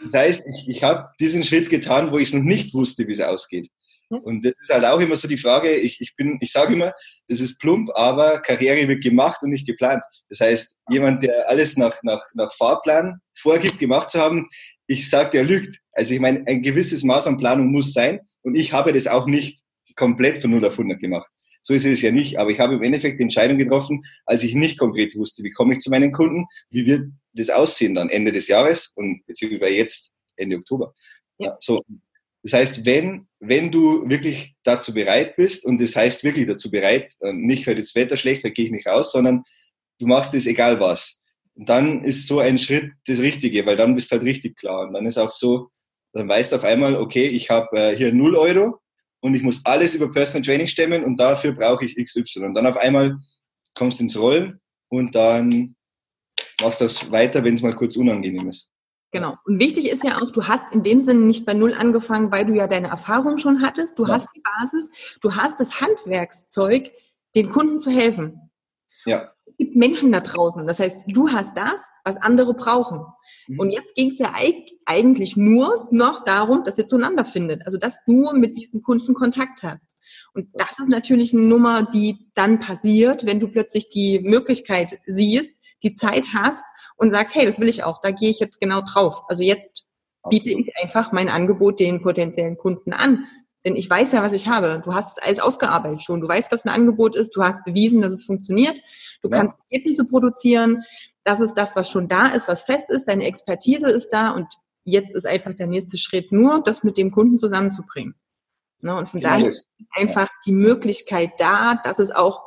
Das heißt, ich, ich habe diesen Schritt getan, wo ich noch nicht wusste, wie es ausgeht. Und das ist halt auch immer so die Frage, ich, ich bin, ich sage immer, das ist plump, aber Karriere wird gemacht und nicht geplant. Das heißt, jemand, der alles nach, nach, nach Fahrplan vorgibt, gemacht zu haben, ich sage, der lügt. Also ich meine, ein gewisses Maß an Planung muss sein und ich habe das auch nicht komplett von 0 auf 100 gemacht. So ist es ja nicht, aber ich habe im Endeffekt die Entscheidung getroffen, als ich nicht konkret wusste, wie komme ich zu meinen Kunden, wie wird das aussehen dann Ende des Jahres und beziehungsweise jetzt Ende Oktober. Ja. So, das heißt, wenn, wenn du wirklich dazu bereit bist, und das heißt wirklich dazu bereit, äh, nicht heute das Wetter schlecht, heute gehe ich nicht raus, sondern du machst es egal was. Und dann ist so ein Schritt das Richtige, weil dann bist du halt richtig klar. Und dann ist auch so, dann weißt du auf einmal, okay, ich habe äh, hier 0 Euro und ich muss alles über Personal Training stemmen und dafür brauche ich XY. Und dann auf einmal kommst du ins Rollen und dann machst du das weiter, wenn es mal kurz unangenehm ist. Genau. Und wichtig ist ja auch, du hast in dem Sinne nicht bei Null angefangen, weil du ja deine Erfahrung schon hattest. Du ja. hast die Basis, du hast das Handwerkszeug, den Kunden zu helfen. Ja. Es gibt Menschen da draußen. Das heißt, du hast das, was andere brauchen. Mhm. Und jetzt ging es ja eigentlich nur noch darum, dass ihr zueinander findet. Also, dass du mit diesem Kunden Kontakt hast. Und das ist natürlich eine Nummer, die dann passiert, wenn du plötzlich die Möglichkeit siehst, die Zeit hast und sagst, hey, das will ich auch, da gehe ich jetzt genau drauf. Also jetzt biete Absolut. ich einfach mein Angebot den potenziellen Kunden an. Denn ich weiß ja, was ich habe. Du hast alles ausgearbeitet schon. Du weißt, was ein Angebot ist. Du hast bewiesen, dass es funktioniert. Du ja. kannst Ergebnisse produzieren. Das ist das, was schon da ist, was fest ist. Deine Expertise ist da. Und jetzt ist einfach der nächste Schritt nur, das mit dem Kunden zusammenzubringen. Ne? Und von genau daher ist einfach die Möglichkeit da, dass es auch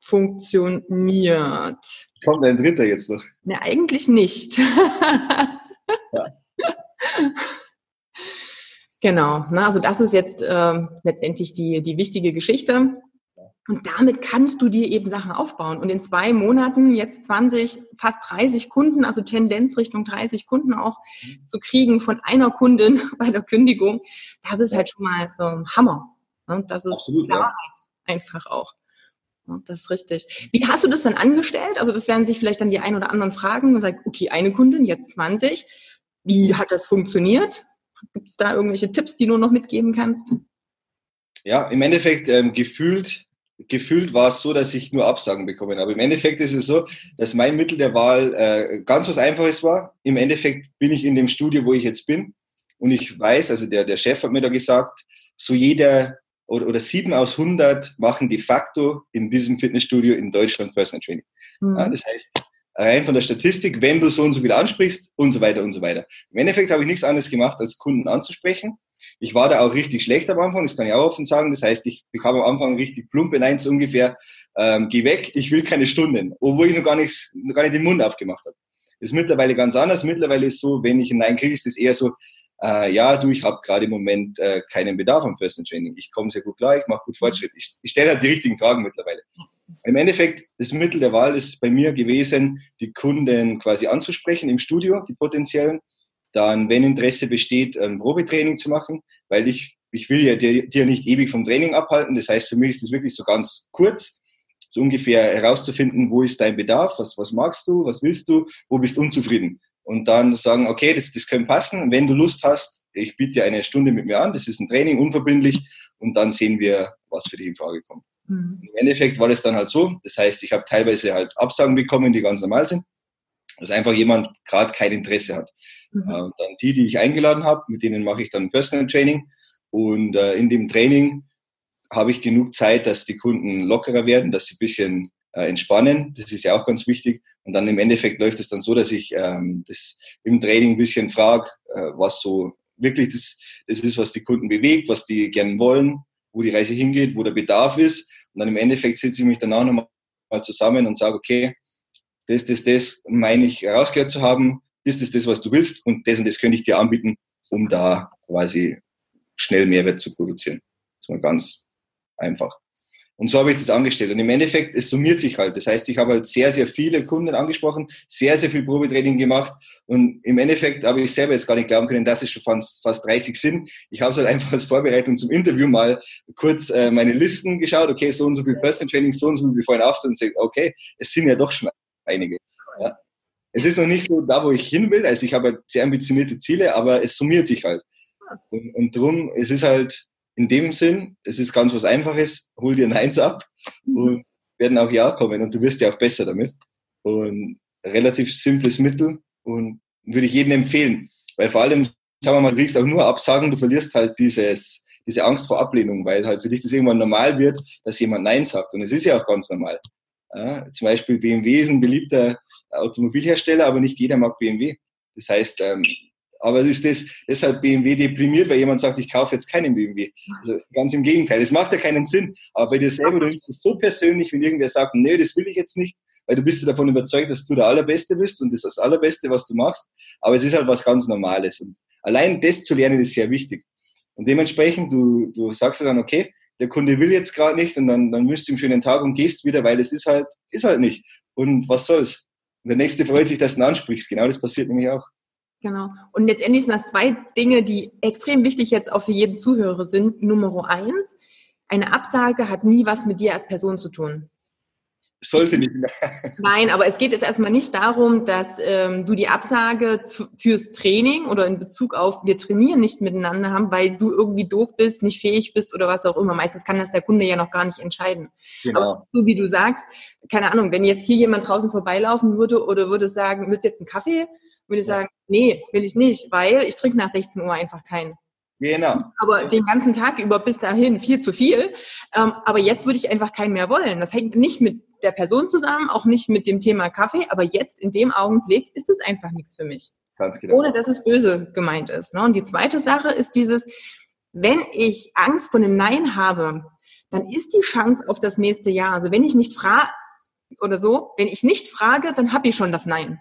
funktioniert. Kommt ein dritter jetzt noch? Ne, eigentlich nicht. ja. Genau, ne, also das ist jetzt äh, letztendlich die, die wichtige Geschichte. Und damit kannst du dir eben Sachen aufbauen. Und in zwei Monaten jetzt 20, fast 30 Kunden, also Tendenz Richtung 30 Kunden auch mhm. zu kriegen von einer Kundin bei der Kündigung, das ist halt schon mal ähm, Hammer. Ne? Das ist Absolut, Klarheit ja. einfach auch. Das ist richtig. Wie hast du das dann angestellt? Also das werden sich vielleicht dann die ein oder anderen fragen und sagen, okay, eine Kundin, jetzt 20. Wie hat das funktioniert? Gibt es da irgendwelche Tipps, die du noch mitgeben kannst? Ja, im Endeffekt ähm, gefühlt, gefühlt war es so, dass ich nur Absagen bekommen habe. Im Endeffekt ist es so, dass mein Mittel der Wahl äh, ganz was Einfaches war. Im Endeffekt bin ich in dem Studio, wo ich jetzt bin. Und ich weiß, also der, der Chef hat mir da gesagt, so jeder oder, oder sieben aus 100 machen de facto in diesem Fitnessstudio in Deutschland Personal Training. Mhm. Ja, das heißt, rein von der Statistik, wenn du so und so viel ansprichst und so weiter und so weiter. Im Endeffekt habe ich nichts anderes gemacht, als Kunden anzusprechen. Ich war da auch richtig schlecht am Anfang, das kann ich auch offen sagen. Das heißt, ich bekam am Anfang richtig plumpe Nein, so ungefähr, ähm, geh weg, ich will keine Stunden, obwohl ich noch gar, nichts, noch gar nicht den Mund aufgemacht habe. Das ist mittlerweile ganz anders. Mittlerweile ist so, wenn ich ein Nein kriege, ist das eher so, äh, ja, du, ich habe gerade im Moment äh, keinen Bedarf an Personal Training. Ich komme sehr gut klar, ich mache gut Fortschritt. Ich, ich stelle halt die richtigen Fragen mittlerweile. Im Endeffekt, das Mittel der Wahl ist bei mir gewesen, die Kunden quasi anzusprechen im Studio, die potenziellen. Dann, wenn Interesse besteht, ein Probetraining zu machen, weil ich, ich will ja dir, dir nicht ewig vom Training abhalten. Das heißt, für mich ist das wirklich so ganz kurz, so ungefähr herauszufinden, wo ist dein Bedarf, was, was magst du, was willst du, wo bist du unzufrieden und dann sagen, okay, das, das könnte passen. Wenn du Lust hast, ich biete dir eine Stunde mit mir an, das ist ein Training, unverbindlich, und dann sehen wir, was für dich in Frage kommt. Mhm. Im Endeffekt war das dann halt so. Das heißt, ich habe teilweise halt Absagen bekommen, die ganz normal sind, dass einfach jemand gerade kein Interesse hat. Mhm. Äh, dann die, die ich eingeladen habe, mit denen mache ich dann Personal Training. Und äh, in dem Training habe ich genug Zeit, dass die Kunden lockerer werden, dass sie ein bisschen äh, entspannen. Das ist ja auch ganz wichtig. Und dann im Endeffekt läuft es dann so, dass ich ähm, das im Training ein bisschen frage, äh, was so wirklich das, das ist, was die Kunden bewegt, was die gern wollen, wo die Reise hingeht, wo der Bedarf ist. Und dann im Endeffekt setze ich mich danach nochmal zusammen und sage, okay, das, das, das meine ich herausgehört zu haben, das ist das, was du willst und das und das könnte ich dir anbieten, um da quasi schnell Mehrwert zu produzieren. Das ist mal ganz einfach. Und so habe ich das angestellt. Und im Endeffekt, es summiert sich halt. Das heißt, ich habe halt sehr, sehr viele Kunden angesprochen, sehr, sehr viel Probetraining gemacht. Und im Endeffekt habe ich selber jetzt gar nicht glauben können, dass es schon fast, fast 30 sind. Ich habe es halt einfach als Vorbereitung zum Interview mal kurz äh, meine Listen geschaut. Okay, so und so viel Personal Training, so und so viel bevor ich auf und gesagt, okay, es sind ja doch schon einige. Ja. Es ist noch nicht so da, wo ich hin will. Also ich habe halt sehr ambitionierte Ziele, aber es summiert sich halt. Und, und drum, es ist halt, in dem Sinn, es ist ganz was Einfaches, hol dir ein Eins ab mhm. und werden auch Ja kommen und du wirst ja auch besser damit. Und relativ simples Mittel und würde ich jedem empfehlen. Weil vor allem, sagen wir mal, du kriegst auch nur Absagen, du verlierst halt dieses, diese Angst vor Ablehnung, weil halt für dich das irgendwann normal wird, dass jemand Nein sagt. Und es ist ja auch ganz normal. Ja, zum Beispiel BMW ist ein beliebter Automobilhersteller, aber nicht jeder mag BMW. Das heißt, ähm, aber es ist das, deshalb BMW deprimiert, weil jemand sagt, ich kaufe jetzt keinen BMW. Also ganz im Gegenteil. Es macht ja keinen Sinn. Aber bei dir selber, du nimmst es so persönlich, wenn irgendwer sagt, nee, das will ich jetzt nicht, weil du bist ja davon überzeugt, dass du der Allerbeste bist und das ist das Allerbeste, was du machst. Aber es ist halt was ganz Normales. Und allein das zu lernen ist sehr wichtig. Und dementsprechend, du, du sagst ja dann, okay, der Kunde will jetzt gerade nicht und dann, dann wünschst du ihm einen schönen Tag und gehst wieder, weil es ist halt, ist halt nicht. Und was soll's? Und der Nächste freut sich, dass du ihn ansprichst. Genau das passiert nämlich auch. Genau. Und letztendlich sind das zwei Dinge, die extrem wichtig jetzt auch für jeden Zuhörer sind. Nummer eins, eine Absage hat nie was mit dir als Person zu tun. Sollte nicht. Nein, aber es geht jetzt erstmal nicht darum, dass ähm, du die Absage zu, fürs Training oder in Bezug auf wir trainieren nicht miteinander haben, weil du irgendwie doof bist, nicht fähig bist oder was auch immer. Meistens kann das der Kunde ja noch gar nicht entscheiden. Genau. Aber so wie du sagst, keine Ahnung, wenn jetzt hier jemand draußen vorbeilaufen würde oder würde sagen, willst du jetzt einen Kaffee? Würde ich sagen, nee, will ich nicht, weil ich trinke nach 16 Uhr einfach keinen. Genau. Aber den ganzen Tag über bis dahin viel zu viel. Ähm, aber jetzt würde ich einfach keinen mehr wollen. Das hängt nicht mit der Person zusammen, auch nicht mit dem Thema Kaffee, aber jetzt in dem Augenblick ist es einfach nichts für mich. Ganz genau. Ohne dass es böse gemeint ist. Ne? Und die zweite Sache ist dieses, wenn ich Angst vor einem Nein habe, dann ist die Chance auf das nächste Jahr. Also wenn ich nicht frage oder so, wenn ich nicht frage, dann habe ich schon das Nein.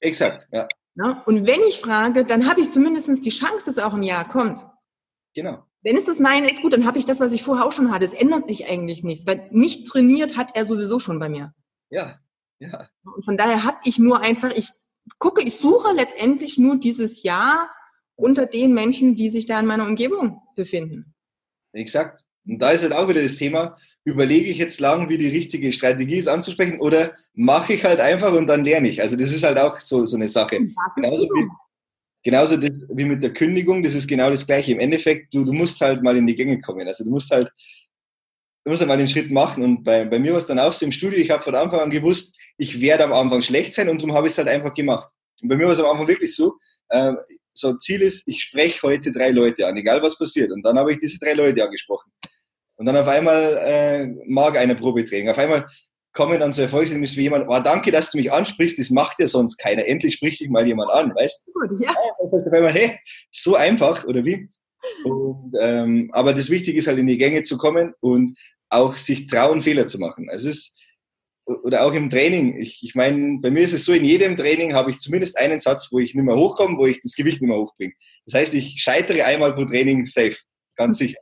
Exakt, ja. Ne? Und wenn ich frage, dann habe ich zumindest die Chance, dass es auch im Jahr kommt. Genau. Wenn es das Nein ist, gut, dann habe ich das, was ich vorher auch schon hatte. Es ändert sich eigentlich nichts, weil nicht trainiert hat er sowieso schon bei mir. Ja, ja. Und von daher habe ich nur einfach, ich gucke, ich suche letztendlich nur dieses Jahr unter den Menschen, die sich da in meiner Umgebung befinden. Exakt. Und da ist halt auch wieder das Thema, überlege ich jetzt lang, wie die richtige Strategie ist anzusprechen oder mache ich halt einfach und dann lerne ich. Also das ist halt auch so, so eine Sache. Genauso wie, genauso das wie mit der Kündigung, das ist genau das Gleiche. Im Endeffekt, du, du musst halt mal in die Gänge kommen. Also du musst halt, du musst halt mal den Schritt machen. Und bei, bei mir war es dann auch so im Studio, ich habe von Anfang an gewusst, ich werde am Anfang schlecht sein und darum habe ich es halt einfach gemacht. Und bei mir war es am Anfang wirklich so, äh, so Ziel ist, ich spreche heute drei Leute an, egal was passiert. Und dann habe ich diese drei Leute angesprochen. Und dann auf einmal äh, mag einer Probetraining. Auf einmal kommen dann so Erfolgserlebnisse wie jemand, oh, danke, dass du mich ansprichst, das macht ja sonst keiner. Endlich spricht dich mal jemand an, weißt du? Ja. Dann sagst du auf einmal, hey, so einfach, oder wie? Und, ähm, aber das Wichtige ist halt in die Gänge zu kommen und auch sich trauen, Fehler zu machen. Also es ist, oder auch im Training. Ich, ich meine, bei mir ist es so, in jedem Training habe ich zumindest einen Satz, wo ich nicht mehr hochkomme, wo ich das Gewicht nicht mehr hochbringe. Das heißt, ich scheitere einmal pro Training safe, ganz sicher.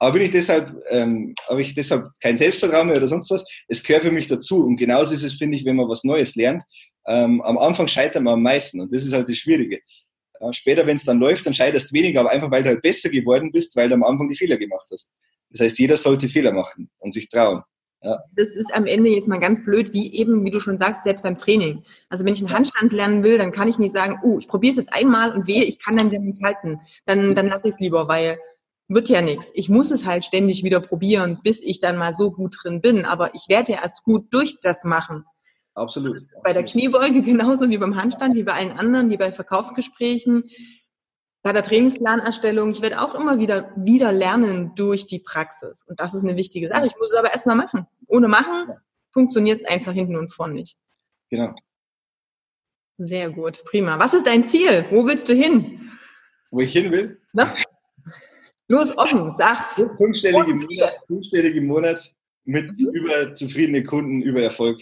Aber bin ich deshalb, ähm, habe ich deshalb kein Selbstvertrauen mehr oder sonst was? Es gehört für mich dazu. Und genauso ist es, finde ich, wenn man was Neues lernt. Ähm, am Anfang scheitert man am meisten. Und das ist halt das Schwierige. Ja, später, wenn es dann läuft, dann scheiterst du weniger, aber einfach, weil du halt besser geworden bist, weil du am Anfang die Fehler gemacht hast. Das heißt, jeder sollte Fehler machen und sich trauen. Ja. Das ist am Ende jetzt mal ganz blöd, wie eben, wie du schon sagst, selbst beim Training. Also wenn ich einen Handstand lernen will, dann kann ich nicht sagen, oh, ich probiere es jetzt einmal und wehe, ich kann dann nicht halten. Dann, dann lasse ich es lieber, weil wird ja nichts. Ich muss es halt ständig wieder probieren, bis ich dann mal so gut drin bin. Aber ich werde ja erst gut durch das machen. Absolut. Bei der Kniebeuge genauso wie beim Handstand, wie bei allen anderen, wie bei Verkaufsgesprächen, bei der Trainingsplanerstellung. Ich werde auch immer wieder, wieder lernen durch die Praxis. Und das ist eine wichtige Sache. Ich muss es aber erstmal machen. Ohne machen funktioniert es einfach hinten und vorne nicht. Genau. Sehr gut, prima. Was ist dein Ziel? Wo willst du hin? Wo ich hin will? Na? Los, offen, sag's. Fünfstellig im Monat, fünfstellig im Monat mit mhm. über zufriedene Kunden, über Erfolg.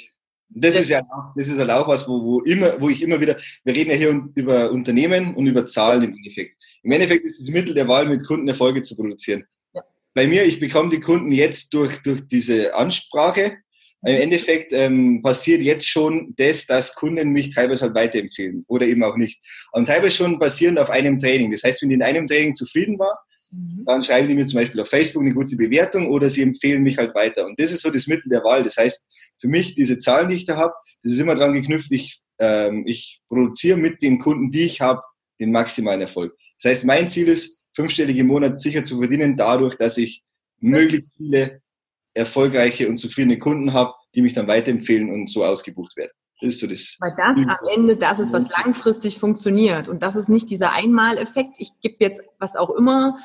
Das ist ja auch, das ist halt auch was, wo, wo immer, wo ich immer wieder, wir reden ja hier über Unternehmen und über Zahlen im Endeffekt. Im Endeffekt ist das Mittel der Wahl, mit Kunden Erfolge zu produzieren. Ja. Bei mir, ich bekomme die Kunden jetzt durch, durch diese Ansprache. Im Endeffekt ähm, passiert jetzt schon das, dass Kunden mich teilweise halt weiterempfehlen oder eben auch nicht. Und teilweise schon basierend auf einem Training. Das heißt, wenn die in einem Training zufrieden war, Mhm. Dann schreiben die mir zum Beispiel auf Facebook eine gute Bewertung oder sie empfehlen mich halt weiter. Und das ist so das Mittel der Wahl. Das heißt, für mich, diese Zahlen, die ich da habe, das ist immer dran geknüpft, ich, ähm, ich produziere mit den Kunden, die ich habe, den maximalen Erfolg. Das heißt, mein Ziel ist, fünfstellig im Monat sicher zu verdienen, dadurch, dass ich möglichst viele erfolgreiche und zufriedene Kunden habe, die mich dann weiterempfehlen und so ausgebucht werden. Das ist so das. Weil das am Ende das ist, was langfristig funktioniert. Und das ist nicht dieser Einmaleffekt. Ich gebe jetzt was auch immer,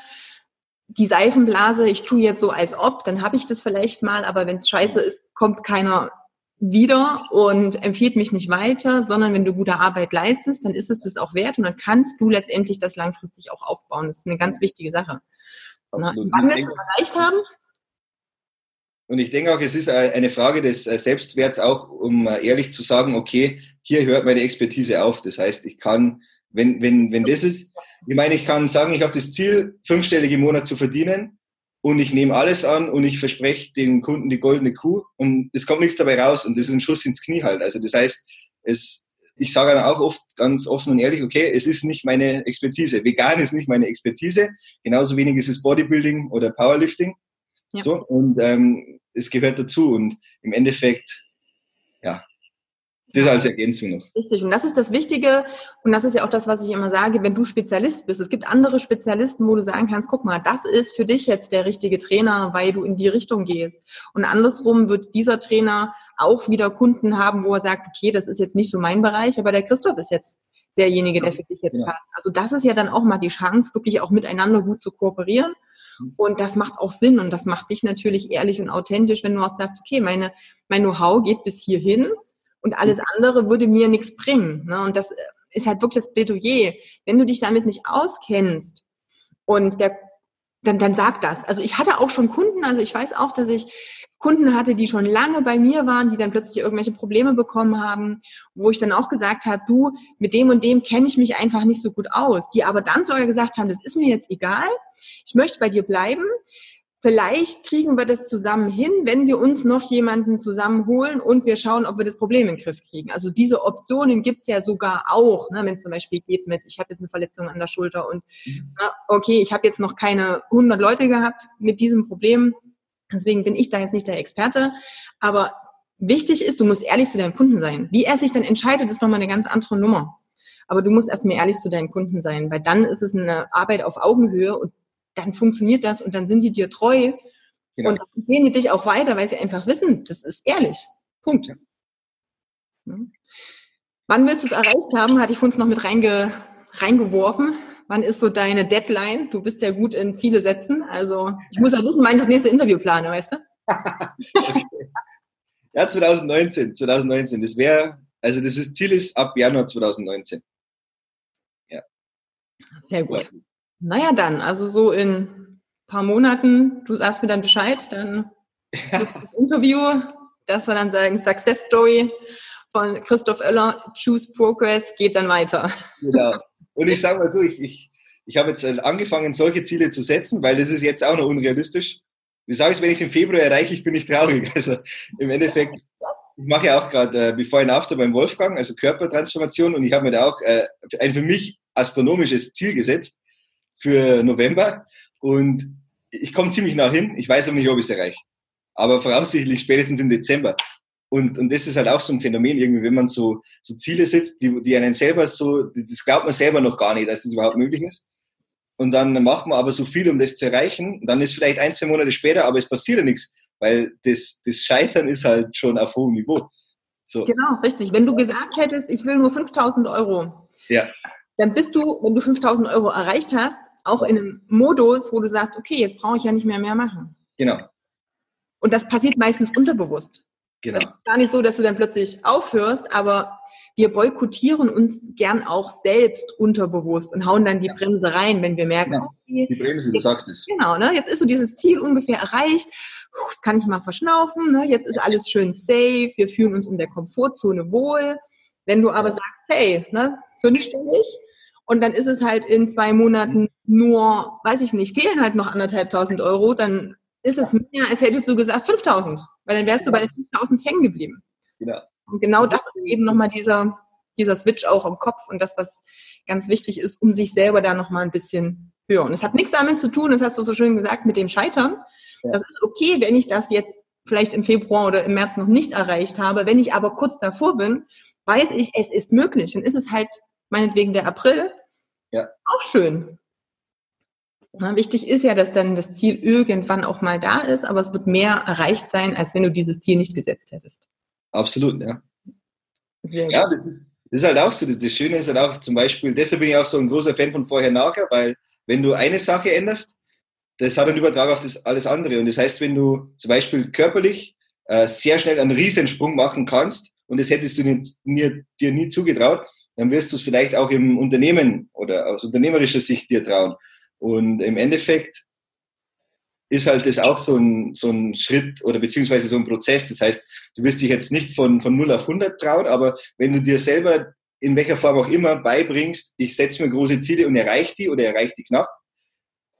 die Seifenblase, ich tue jetzt so als ob, dann habe ich das vielleicht mal, aber wenn es scheiße ist, kommt keiner wieder und empfiehlt mich nicht weiter, sondern wenn du gute Arbeit leistest, dann ist es das auch wert und dann kannst du letztendlich das langfristig auch aufbauen. Das ist eine ganz wichtige Sache. Absolut. Wann wir es erreicht haben? Und ich denke auch, es ist eine Frage des äh, Selbstwerts auch, um äh, ehrlich zu sagen, okay, hier hört meine Expertise auf. Das heißt, ich kann, wenn, wenn, wenn das ist, ich meine, ich kann sagen, ich habe das Ziel, fünfstellig im Monat zu verdienen und ich nehme alles an und ich verspreche den Kunden die goldene Kuh und es kommt nichts dabei raus und das ist ein Schuss ins Knie halt. Also das heißt, es, ich sage dann auch oft ganz offen und ehrlich, okay, es ist nicht meine Expertise. Vegan ist nicht meine Expertise. Genauso wenig ist es Bodybuilding oder Powerlifting. Ja. So, und ähm, es gehört dazu. Und im Endeffekt, ja, das als Ergänzung noch. Richtig. Und das ist das Wichtige. Und das ist ja auch das, was ich immer sage, wenn du Spezialist bist. Es gibt andere Spezialisten, wo du sagen kannst, guck mal, das ist für dich jetzt der richtige Trainer, weil du in die Richtung gehst. Und andersrum wird dieser Trainer auch wieder Kunden haben, wo er sagt, okay, das ist jetzt nicht so mein Bereich, aber der Christoph ist jetzt derjenige, der für dich jetzt ja. passt. Also das ist ja dann auch mal die Chance, wirklich auch miteinander gut zu kooperieren. Mhm. Und das macht auch Sinn und das macht dich natürlich ehrlich und authentisch, wenn du auch sagst, okay, meine, mein Know-how geht bis hierhin und alles andere würde mir nichts bringen. Ne? Und das ist halt wirklich das Plädoyer. Wenn du dich damit nicht auskennst und der, dann, dann sag das. Also ich hatte auch schon Kunden, also ich weiß auch, dass ich Kunden hatte, die schon lange bei mir waren, die dann plötzlich irgendwelche Probleme bekommen haben, wo ich dann auch gesagt habe, du, mit dem und dem kenne ich mich einfach nicht so gut aus, die aber dann sogar gesagt haben, das ist mir jetzt egal, ich möchte bei dir bleiben, vielleicht kriegen wir das zusammen hin, wenn wir uns noch jemanden zusammenholen und wir schauen, ob wir das Problem in den Griff kriegen. Also diese Optionen gibt's ja sogar auch, ne, wenn es zum Beispiel geht mit, ich habe jetzt eine Verletzung an der Schulter und mhm. na, okay, ich habe jetzt noch keine 100 Leute gehabt mit diesem Problem, deswegen bin ich da jetzt nicht der Experte, aber wichtig ist, du musst ehrlich zu deinem Kunden sein. Wie er sich dann entscheidet, ist nochmal eine ganz andere Nummer. Aber du musst erstmal ehrlich zu deinem Kunden sein, weil dann ist es eine Arbeit auf Augenhöhe und dann funktioniert das und dann sind die dir treu genau. und dann gehen die dich auch weiter, weil sie einfach wissen, das ist ehrlich. Punkt. Ja. Wann willst du es erreicht haben? Hatte ich uns noch mit reinge, reingeworfen. Wann ist so deine Deadline? Du bist ja gut in Ziele setzen. Also ich muss ja wissen, wann ich das nächste Interview plane, weißt du? okay. Ja, 2019. 2019. Das wäre, also das ist, Ziel ist ab Januar 2019. Ja. Sehr gut. Naja, dann, also so in ein paar Monaten, du sagst mir dann Bescheid, dann das Interview, dass wir dann sagen, Success Story von Christoph Oeller, Choose Progress, geht dann weiter. Genau. Und ich sage mal so, ich, ich, ich habe jetzt äh, angefangen, solche Ziele zu setzen, weil das ist jetzt auch noch unrealistisch. Wie sage ich, wenn ich es im Februar erreiche, ich bin nicht traurig. Also im Endeffekt, ich mache ja auch gerade äh, Before and After beim Wolfgang, also Körpertransformation, und ich habe mir da auch äh, ein für mich astronomisches Ziel gesetzt für November und ich komme ziemlich nah hin. Ich weiß aber nicht, ob ich es erreiche. Aber voraussichtlich spätestens im Dezember. Und, und das ist halt auch so ein Phänomen, irgendwie, wenn man so, so Ziele setzt, die, die einen selber so, das glaubt man selber noch gar nicht, dass das überhaupt möglich ist. Und dann macht man aber so viel, um das zu erreichen. Und dann ist vielleicht ein, zwei Monate später, aber es passiert ja nichts, weil das, das Scheitern ist halt schon auf hohem Niveau. So. Genau, richtig. Wenn du gesagt hättest, ich will nur 5000 Euro, ja dann bist du, wenn du 5000 Euro erreicht hast, auch in einem Modus, wo du sagst, okay, jetzt brauche ich ja nicht mehr mehr machen. Genau. Und das passiert meistens unterbewusst. Genau. Das ist gar nicht so, dass du dann plötzlich aufhörst, aber wir boykottieren uns gern auch selbst unterbewusst und hauen dann die ja. Bremse rein, wenn wir merken, genau. okay, die Bremse, du sagst es. Genau, ne? jetzt ist so dieses Ziel ungefähr erreicht, das kann ich mal verschnaufen, ne? jetzt ist alles schön safe, wir fühlen uns in der Komfortzone wohl. Wenn du aber sagst, hey, ne, fünfstellig, und dann ist es halt in zwei Monaten nur, weiß ich nicht, fehlen halt noch anderthalbtausend Euro, dann ist es mehr, als hättest du gesagt 5000, weil dann wärst du bei den 5000 hängen geblieben. Genau. Und genau das ist eben nochmal dieser, dieser Switch auch im Kopf und das, was ganz wichtig ist, um sich selber da nochmal ein bisschen höher. Und es hat nichts damit zu tun, das hast du so schön gesagt, mit dem Scheitern. Ja. Das ist okay, wenn ich das jetzt vielleicht im Februar oder im März noch nicht erreicht habe. Wenn ich aber kurz davor bin, weiß ich, es ist möglich. Dann ist es halt meinetwegen der April. Ja. Auch schön. Wichtig ist ja, dass dann das Ziel irgendwann auch mal da ist, aber es wird mehr erreicht sein, als wenn du dieses Ziel nicht gesetzt hättest. Absolut, ja. Sehr ja, das ist, das ist halt auch so. Das, das Schöne ist halt auch zum Beispiel, deshalb bin ich auch so ein großer Fan von vorher-nachher, weil wenn du eine Sache änderst, das hat einen Übertrag auf das alles andere. Und das heißt, wenn du zum Beispiel körperlich äh, sehr schnell einen Riesensprung machen kannst und das hättest du nie, dir nie zugetraut, dann wirst du es vielleicht auch im Unternehmen oder aus unternehmerischer Sicht dir trauen. Und im Endeffekt ist halt das auch so ein, so ein Schritt oder beziehungsweise so ein Prozess. Das heißt, du wirst dich jetzt nicht von, von 0 auf 100 trauen, aber wenn du dir selber in welcher Form auch immer beibringst, ich setze mir große Ziele und erreiche die oder erreiche die knapp,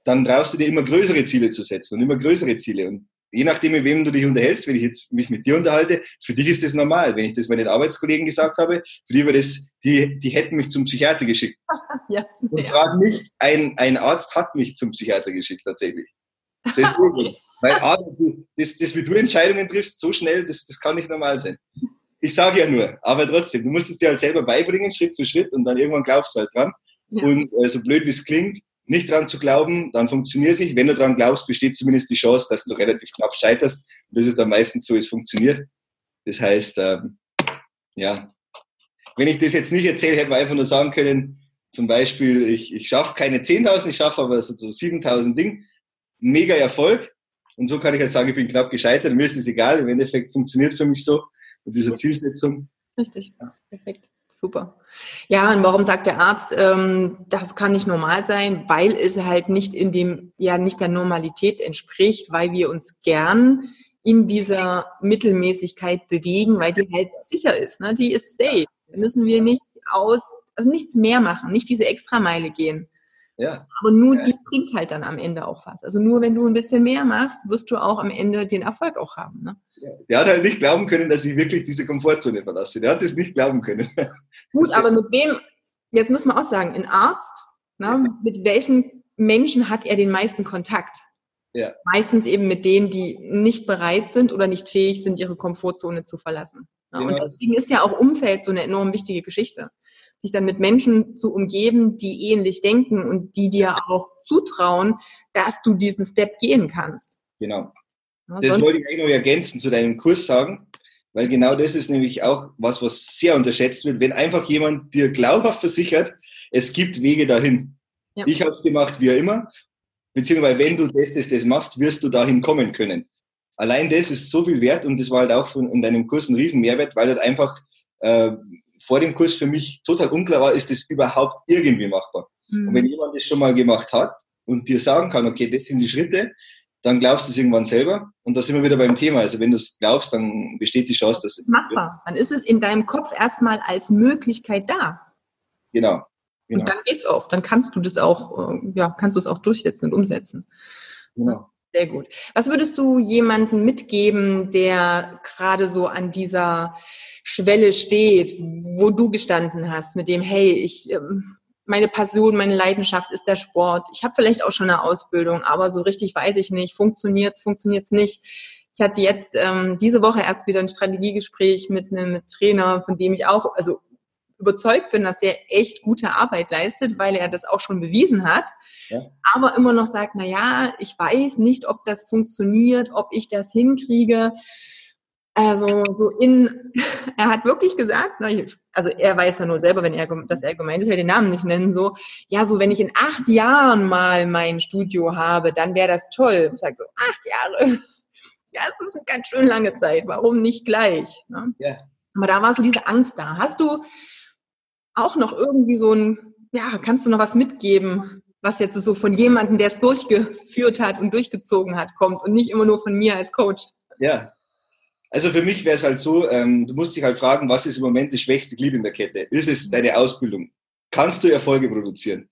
dann traust du dir immer größere Ziele zu setzen und immer größere Ziele. Und je nachdem, mit wem du dich unterhältst, wenn ich jetzt mich mit dir unterhalte, für dich ist das normal. Wenn ich das meinen Arbeitskollegen gesagt habe, für die war das, die, die hätten mich zum Psychiater geschickt. ja, und frag nicht, ein, ein Arzt hat mich zum Psychiater geschickt, tatsächlich. Deswegen. Weil Arzt, das, das, wie du Entscheidungen triffst, so schnell, das, das kann nicht normal sein. Ich sage ja nur, aber trotzdem, du musst es dir halt selber beibringen, Schritt für Schritt, und dann irgendwann glaubst du halt dran. Ja. Und äh, so blöd wie es klingt, nicht dran zu glauben, dann funktioniert es nicht. Wenn du dran glaubst, besteht zumindest die Chance, dass du relativ knapp scheiterst. Und das ist dann meistens so, es funktioniert. Das heißt, ähm, ja, wenn ich das jetzt nicht erzähle, hätte man einfach nur sagen können, zum Beispiel, ich, ich schaffe keine 10.000, ich schaffe aber so, so 7.000 Ding. Mega Erfolg. Und so kann ich halt sagen, ich bin knapp gescheitert. Mir ist es egal. Im Endeffekt funktioniert es für mich so mit dieser Zielsetzung. Richtig, ja. perfekt. Super. Ja, und warum sagt der Arzt, ähm, das kann nicht normal sein? Weil es halt nicht in dem, ja, nicht der Normalität entspricht, weil wir uns gern in dieser Mittelmäßigkeit bewegen, weil die halt sicher ist. Ne? Die ist safe. Da müssen wir nicht aus, also nichts mehr machen, nicht diese Extrameile gehen. Ja. Aber nur ja. die bringt halt dann am Ende auch was. Also nur wenn du ein bisschen mehr machst, wirst du auch am Ende den Erfolg auch haben. Ne? Der hat halt nicht glauben können, dass ich wirklich diese Komfortzone verlasse. Der hat es nicht glauben können. Gut, das aber mit wem, jetzt muss man auch sagen, ein Arzt, ne, ja. mit welchen Menschen hat er den meisten Kontakt? Ja. Meistens eben mit denen, die nicht bereit sind oder nicht fähig sind, ihre Komfortzone zu verlassen. Genau. Und deswegen ist ja auch Umfeld so eine enorm wichtige Geschichte. Sich dann mit Menschen zu umgeben, die ähnlich denken und die dir auch zutrauen, dass du diesen Step gehen kannst. Genau. Das wollte ich eigentlich noch ergänzen zu deinem Kurs sagen, weil genau das ist nämlich auch was, was sehr unterschätzt wird. Wenn einfach jemand dir glaubhaft versichert, es gibt Wege dahin. Ja. Ich habe es gemacht, wie immer. Beziehungsweise, wenn du das, das, das machst, wirst du dahin kommen können. Allein das ist so viel wert und das war halt auch von, in deinem Kurs ein Riesenmehrwert, weil halt einfach äh, vor dem Kurs für mich total unklar war, ist das überhaupt irgendwie machbar. Mhm. Und wenn jemand das schon mal gemacht hat und dir sagen kann, okay, das sind die Schritte, dann glaubst du es irgendwann selber. Und da sind wir wieder beim Thema. Also wenn du es glaubst, dann besteht die Chance, dass es machbar. Dann ist es in deinem Kopf erstmal als Möglichkeit da. Genau. genau. Und dann geht's auch. Dann kannst du das auch, äh, ja, kannst du es auch durchsetzen und umsetzen. Genau. Sehr gut. Was würdest du jemandem mitgeben, der gerade so an dieser Schwelle steht, wo du gestanden hast, mit dem, hey, ich ähm, meine Passion, meine Leidenschaft ist der Sport. Ich habe vielleicht auch schon eine Ausbildung, aber so richtig weiß ich nicht, funktioniert's, funktioniert's nicht. Ich hatte jetzt ähm, diese Woche erst wieder ein Strategiegespräch mit einem Trainer, von dem ich auch also überzeugt bin, dass er echt gute Arbeit leistet, weil er das auch schon bewiesen hat, ja. aber immer noch sagt, na ja, ich weiß nicht, ob das funktioniert, ob ich das hinkriege. Also so in, er hat wirklich gesagt, also er weiß ja nur selber, wenn er, dass er gemeint ist, er den Namen nicht nennen, so, ja, so wenn ich in acht Jahren mal mein Studio habe, dann wäre das toll. Ich sage so, acht Jahre, ja, es ist eine ganz schön lange Zeit, warum nicht gleich? Ne? Ja. Aber da war so diese Angst da. Hast du auch noch irgendwie so ein, ja, kannst du noch was mitgeben, was jetzt so von jemandem, der es durchgeführt hat und durchgezogen hat, kommt und nicht immer nur von mir als Coach? Ja, also für mich wäre es halt so, ähm, du musst dich halt fragen, was ist im Moment das schwächste Glied in der Kette? Ist es deine Ausbildung? Kannst du Erfolge produzieren?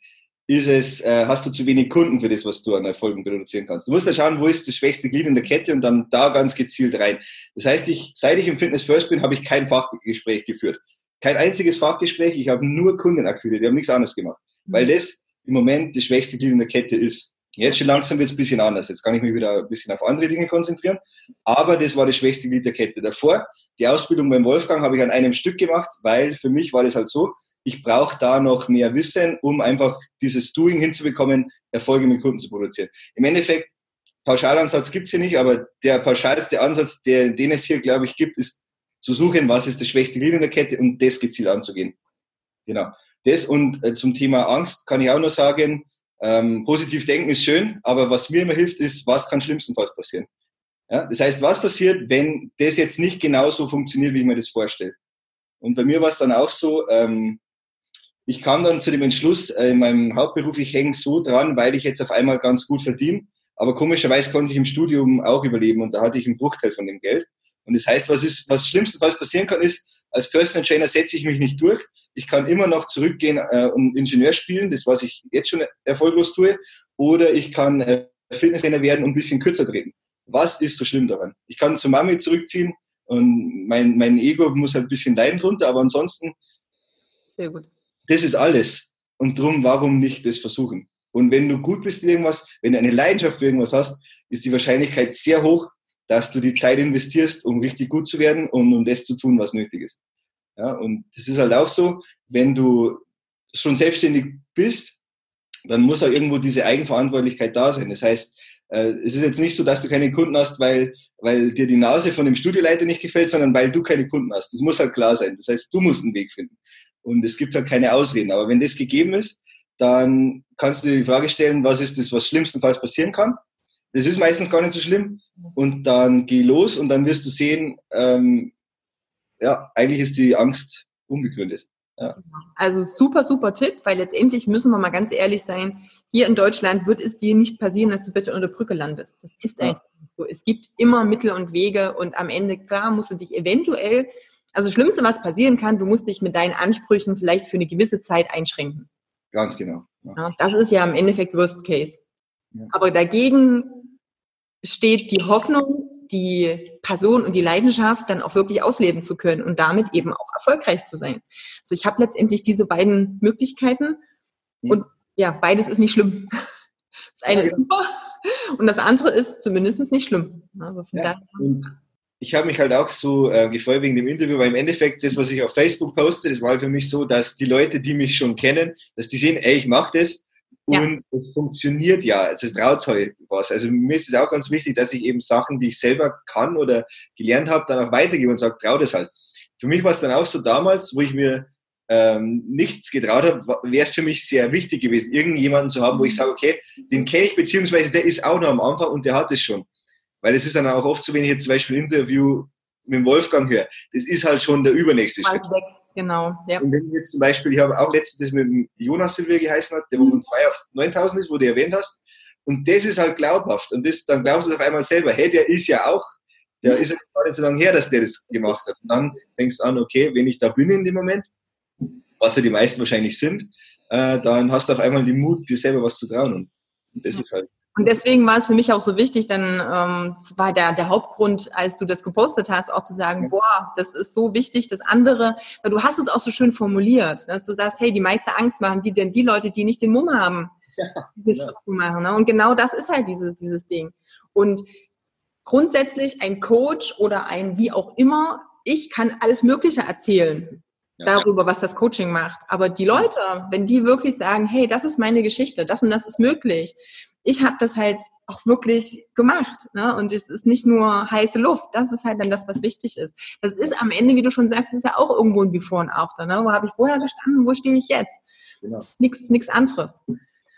Ist es, äh, hast du zu wenig Kunden für das, was du an Erfolgen produzieren kannst? Du musst ja schauen, wo ist das schwächste Glied in der Kette und dann da ganz gezielt rein. Das heißt, ich, seit ich im Fitness First bin, habe ich kein Fachgespräch geführt. Kein einziges Fachgespräch, ich habe nur Kunden akquiriert, die haben nichts anderes gemacht. Weil mhm. das im Moment das schwächste Glied in der Kette ist. Jetzt schon langsam wird es ein bisschen anders. Jetzt kann ich mich wieder ein bisschen auf andere Dinge konzentrieren. Aber das war das schwächste Glied der Kette. Davor, die Ausbildung beim Wolfgang habe ich an einem Stück gemacht, weil für mich war das halt so, ich brauche da noch mehr Wissen, um einfach dieses Doing hinzubekommen, Erfolge mit Kunden zu produzieren. Im Endeffekt, Pauschalansatz gibt's hier nicht, aber der pauschalste Ansatz, der, den es hier, glaube ich, gibt, ist zu suchen, was ist das schwächste Glied in der Kette und das gezielt anzugehen. Genau. Das und äh, zum Thema Angst kann ich auch nur sagen, ähm, positiv denken ist schön, aber was mir immer hilft, ist, was kann schlimmstenfalls passieren. Ja? Das heißt, was passiert, wenn das jetzt nicht genauso funktioniert, wie ich mir das vorstelle? Und bei mir war es dann auch so, ähm, ich kam dann zu dem Entschluss, äh, in meinem Hauptberuf, ich hänge so dran, weil ich jetzt auf einmal ganz gut verdiene. Aber komischerweise konnte ich im Studium auch überleben und da hatte ich einen Bruchteil von dem Geld. Und das heißt, was ist, was schlimmstenfalls passieren kann, ist, als Personal Trainer setze ich mich nicht durch. Ich kann immer noch zurückgehen äh, und Ingenieur spielen, das was ich jetzt schon erfolglos tue, oder ich kann äh, Fitnesstrainer werden und ein bisschen kürzer treten. Was ist so schlimm daran? Ich kann zur Mami zurückziehen und mein, mein Ego muss halt ein bisschen leiden drunter, aber ansonsten. Sehr gut. Das ist alles. Und darum, warum nicht das versuchen? Und wenn du gut bist in irgendwas, wenn du eine Leidenschaft für irgendwas hast, ist die Wahrscheinlichkeit sehr hoch, dass du die Zeit investierst, um richtig gut zu werden und um das zu tun, was nötig ist. Ja, und das ist halt auch so, wenn du schon selbstständig bist, dann muss auch irgendwo diese Eigenverantwortlichkeit da sein. Das heißt, äh, es ist jetzt nicht so, dass du keine Kunden hast, weil, weil dir die Nase von dem Studioleiter nicht gefällt, sondern weil du keine Kunden hast. Das muss halt klar sein. Das heißt, du musst einen Weg finden. Und es gibt halt keine Ausreden. Aber wenn das gegeben ist, dann kannst du dir die Frage stellen, was ist das, was schlimmstenfalls passieren kann? Das ist meistens gar nicht so schlimm. Und dann geh los und dann wirst du sehen, ähm, ja, eigentlich ist die Angst unbegründet. Ja. Also super, super Tipp, weil letztendlich müssen wir mal ganz ehrlich sein, hier in Deutschland wird es dir nicht passieren, dass du besser unter der Brücke landest. Das ist ja. einfach so. Es gibt immer Mittel und Wege und am Ende, klar, musst du dich eventuell, also das Schlimmste, was passieren kann, du musst dich mit deinen Ansprüchen vielleicht für eine gewisse Zeit einschränken. Ganz genau. Ja. Ja, das ist ja im Endeffekt Worst Case. Aber dagegen steht die Hoffnung, die Person und die Leidenschaft dann auch wirklich ausleben zu können und damit eben auch erfolgreich zu sein. Also ich habe letztendlich diese beiden Möglichkeiten mhm. und ja, beides ist nicht schlimm. Das eine ist super und das andere ist zumindest nicht schlimm. Also ja, ich habe mich halt auch so äh, gefreut wegen dem Interview, weil im Endeffekt das, was ich auf Facebook poste, das war halt für mich so, dass die Leute, die mich schon kennen, dass die sehen, ey, ich mache das und es funktioniert ja, also es traut halt was. Also mir ist es auch ganz wichtig, dass ich eben Sachen, die ich selber kann oder gelernt habe, dann auch weitergebe und sage, trau das halt. Für mich war es dann auch so damals, wo ich mir ähm, nichts getraut habe, wäre es für mich sehr wichtig gewesen, irgendjemanden zu haben, wo ich sage, okay, den kenne ich, beziehungsweise der ist auch noch am Anfang und der hat es schon. Weil es ist dann auch oft so, wenn ich jetzt zum Beispiel ein Interview mit dem Wolfgang höre, das ist halt schon der übernächste Schritt. Weg. Genau, ja. Und wenn jetzt zum Beispiel, ich habe auch letztens das mit dem Jonas Silvia geheißen hat, der wo von 2 auf 9000 ist, wo du erwähnt hast. Und das ist halt glaubhaft. Und das, dann glaubst du auf einmal selber, hey, der ist ja auch, der ist ja gar nicht so lange her, dass der das gemacht hat. Und dann denkst du an, okay, wenn ich da bin in dem Moment, was ja die meisten wahrscheinlich sind, äh, dann hast du auf einmal den Mut, dir selber was zu trauen. Und das ist halt und deswegen war es für mich auch so wichtig, dann ähm, war der, der Hauptgrund, als du das gepostet hast, auch zu sagen, boah, das ist so wichtig, das andere, weil du hast es auch so schön formuliert, dass du sagst, hey, die meiste Angst machen die denn die Leute, die nicht den Mumm haben, ja, das ja. zu machen. Ne? Und genau das ist halt dieses, dieses Ding. Und grundsätzlich ein Coach oder ein wie auch immer, ich kann alles Mögliche erzählen darüber, was das Coaching macht. Aber die Leute, wenn die wirklich sagen, hey, das ist meine Geschichte, das und das ist möglich, ich habe das halt auch wirklich gemacht. Ne? Und es ist nicht nur heiße Luft. Das ist halt dann das, was wichtig ist. Das ist am Ende, wie du schon sagst, ist ja auch irgendwo ein Before und After. Ne? Wo habe ich vorher gestanden? Wo stehe ich jetzt? Genau. Nichts anderes.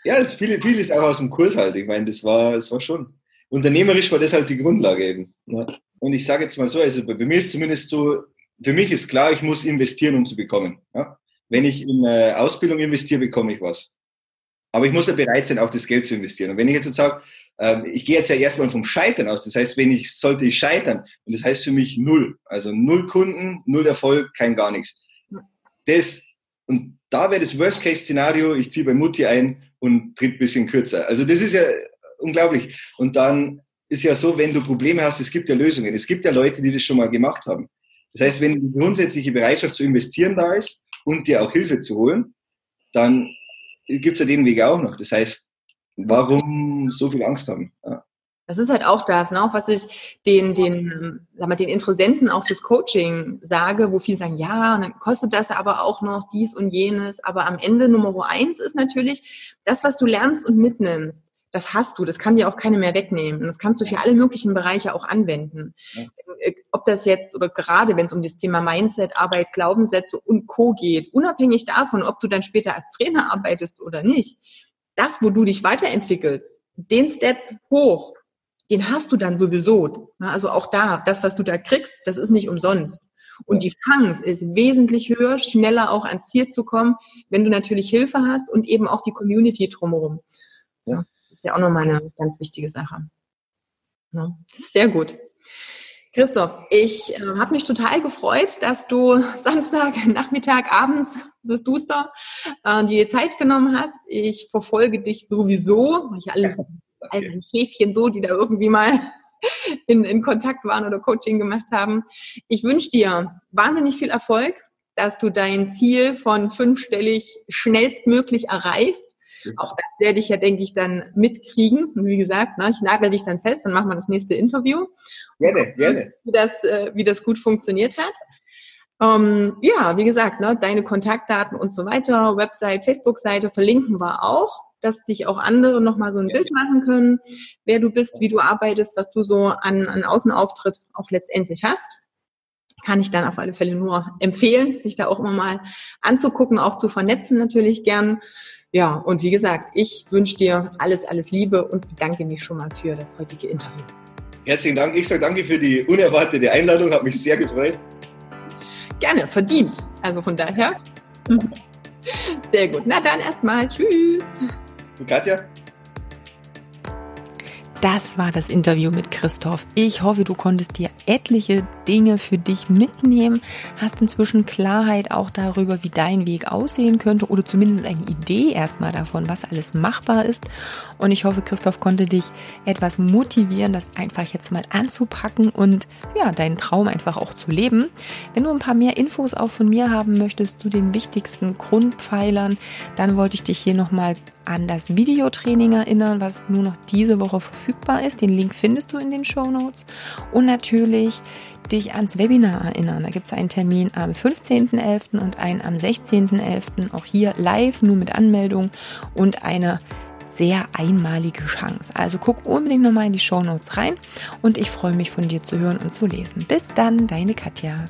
Ja, es viel, viel ist auch aus dem Kurs halt. Ich meine, das war, das war schon. Unternehmerisch war das halt die Grundlage eben. Ne? Und ich sage jetzt mal so, also bei mir ist zumindest so, für mich ist klar, ich muss investieren, um zu bekommen. Ja? Wenn ich in äh, Ausbildung investiere, bekomme ich was. Aber ich muss ja bereit sein, auch das Geld zu investieren. Und wenn ich jetzt, jetzt sage, ähm, ich gehe jetzt ja erstmal vom Scheitern aus. Das heißt, wenn ich, sollte ich scheitern, und das heißt für mich null. Also null Kunden, null Erfolg, kein gar nichts. Das, und da wäre das Worst-Case-Szenario, ich ziehe bei Mutti ein und tritt ein bisschen kürzer. Also das ist ja unglaublich. Und dann ist ja so, wenn du Probleme hast, es gibt ja Lösungen. Es gibt ja Leute, die das schon mal gemacht haben. Das heißt, wenn die grundsätzliche Bereitschaft zu investieren da ist und dir auch Hilfe zu holen, dann gibt es ja den Weg auch noch. Das heißt, warum so viel Angst haben? Ja. Das ist halt auch das, ne? was ich den, den, sag mal, den Interessenten auch fürs Coaching sage, wo viele sagen, ja, und dann kostet das aber auch noch dies und jenes. Aber am Ende Nummer eins ist natürlich, das, was du lernst und mitnimmst, das hast du, das kann dir auch keine mehr wegnehmen. Und das kannst du für alle möglichen Bereiche auch anwenden. Äh, ob das jetzt oder gerade wenn es um das Thema Mindset, Arbeit, Glaubenssätze und Co. geht, unabhängig davon, ob du dann später als Trainer arbeitest oder nicht, das, wo du dich weiterentwickelst, den Step hoch, den hast du dann sowieso. Also auch da, das, was du da kriegst, das ist nicht umsonst. Und die Chance ist wesentlich höher, schneller auch ans Ziel zu kommen, wenn du natürlich Hilfe hast und eben auch die Community drumherum. Ja. Ja auch nochmal eine ganz wichtige Sache. Ja, sehr gut. Christoph, ich äh, habe mich total gefreut, dass du Samstag, Nachmittag, abends, es ist duster, äh, dir Zeit genommen hast. Ich verfolge dich sowieso, ich alle all den Schäfchen so, die da irgendwie mal in, in Kontakt waren oder Coaching gemacht haben. Ich wünsche dir wahnsinnig viel Erfolg, dass du dein Ziel von fünfstellig schnellstmöglich erreichst. Auch das werde ich ja, denke ich, dann mitkriegen. Und wie gesagt, ne, ich nagel dich dann fest, dann machen wir das nächste Interview. Gerne, gerne. Wie das, äh, wie das gut funktioniert hat. Ähm, ja, wie gesagt, ne, deine Kontaktdaten und so weiter, Website, Facebook-Seite verlinken wir auch dass sich auch andere nochmal so ein Bild machen können, wer du bist, wie du arbeitest, was du so an, an Außenauftritt auch letztendlich hast. Kann ich dann auf alle Fälle nur empfehlen, sich da auch immer mal anzugucken, auch zu vernetzen natürlich gern. Ja, und wie gesagt, ich wünsche dir alles, alles Liebe und bedanke mich schon mal für das heutige Interview. Herzlichen Dank. Ich sage danke für die unerwartete Einladung, hat mich sehr gefreut. Gerne, verdient. Also von daher. Sehr gut. Na dann erstmal. Tschüss. Und Katja? Das war das Interview mit Christoph. Ich hoffe, du konntest dir etliche Dinge für dich mitnehmen, hast inzwischen Klarheit auch darüber, wie dein Weg aussehen könnte oder zumindest eine Idee erstmal davon, was alles machbar ist. Und ich hoffe, Christoph konnte dich etwas motivieren, das einfach jetzt mal anzupacken und ja, deinen Traum einfach auch zu leben. Wenn du ein paar mehr Infos auch von mir haben möchtest zu den wichtigsten Grundpfeilern, dann wollte ich dich hier nochmal an das Videotraining erinnern, was nur noch diese Woche verfügbar ist. Den Link findest du in den Show Notes. Und natürlich dich ans Webinar erinnern. Da gibt es einen Termin am 15.11. und einen am 16.11. Auch hier live, nur mit Anmeldung und eine sehr einmalige Chance. Also guck unbedingt nochmal in die Show Notes rein und ich freue mich von dir zu hören und zu lesen. Bis dann, deine Katja.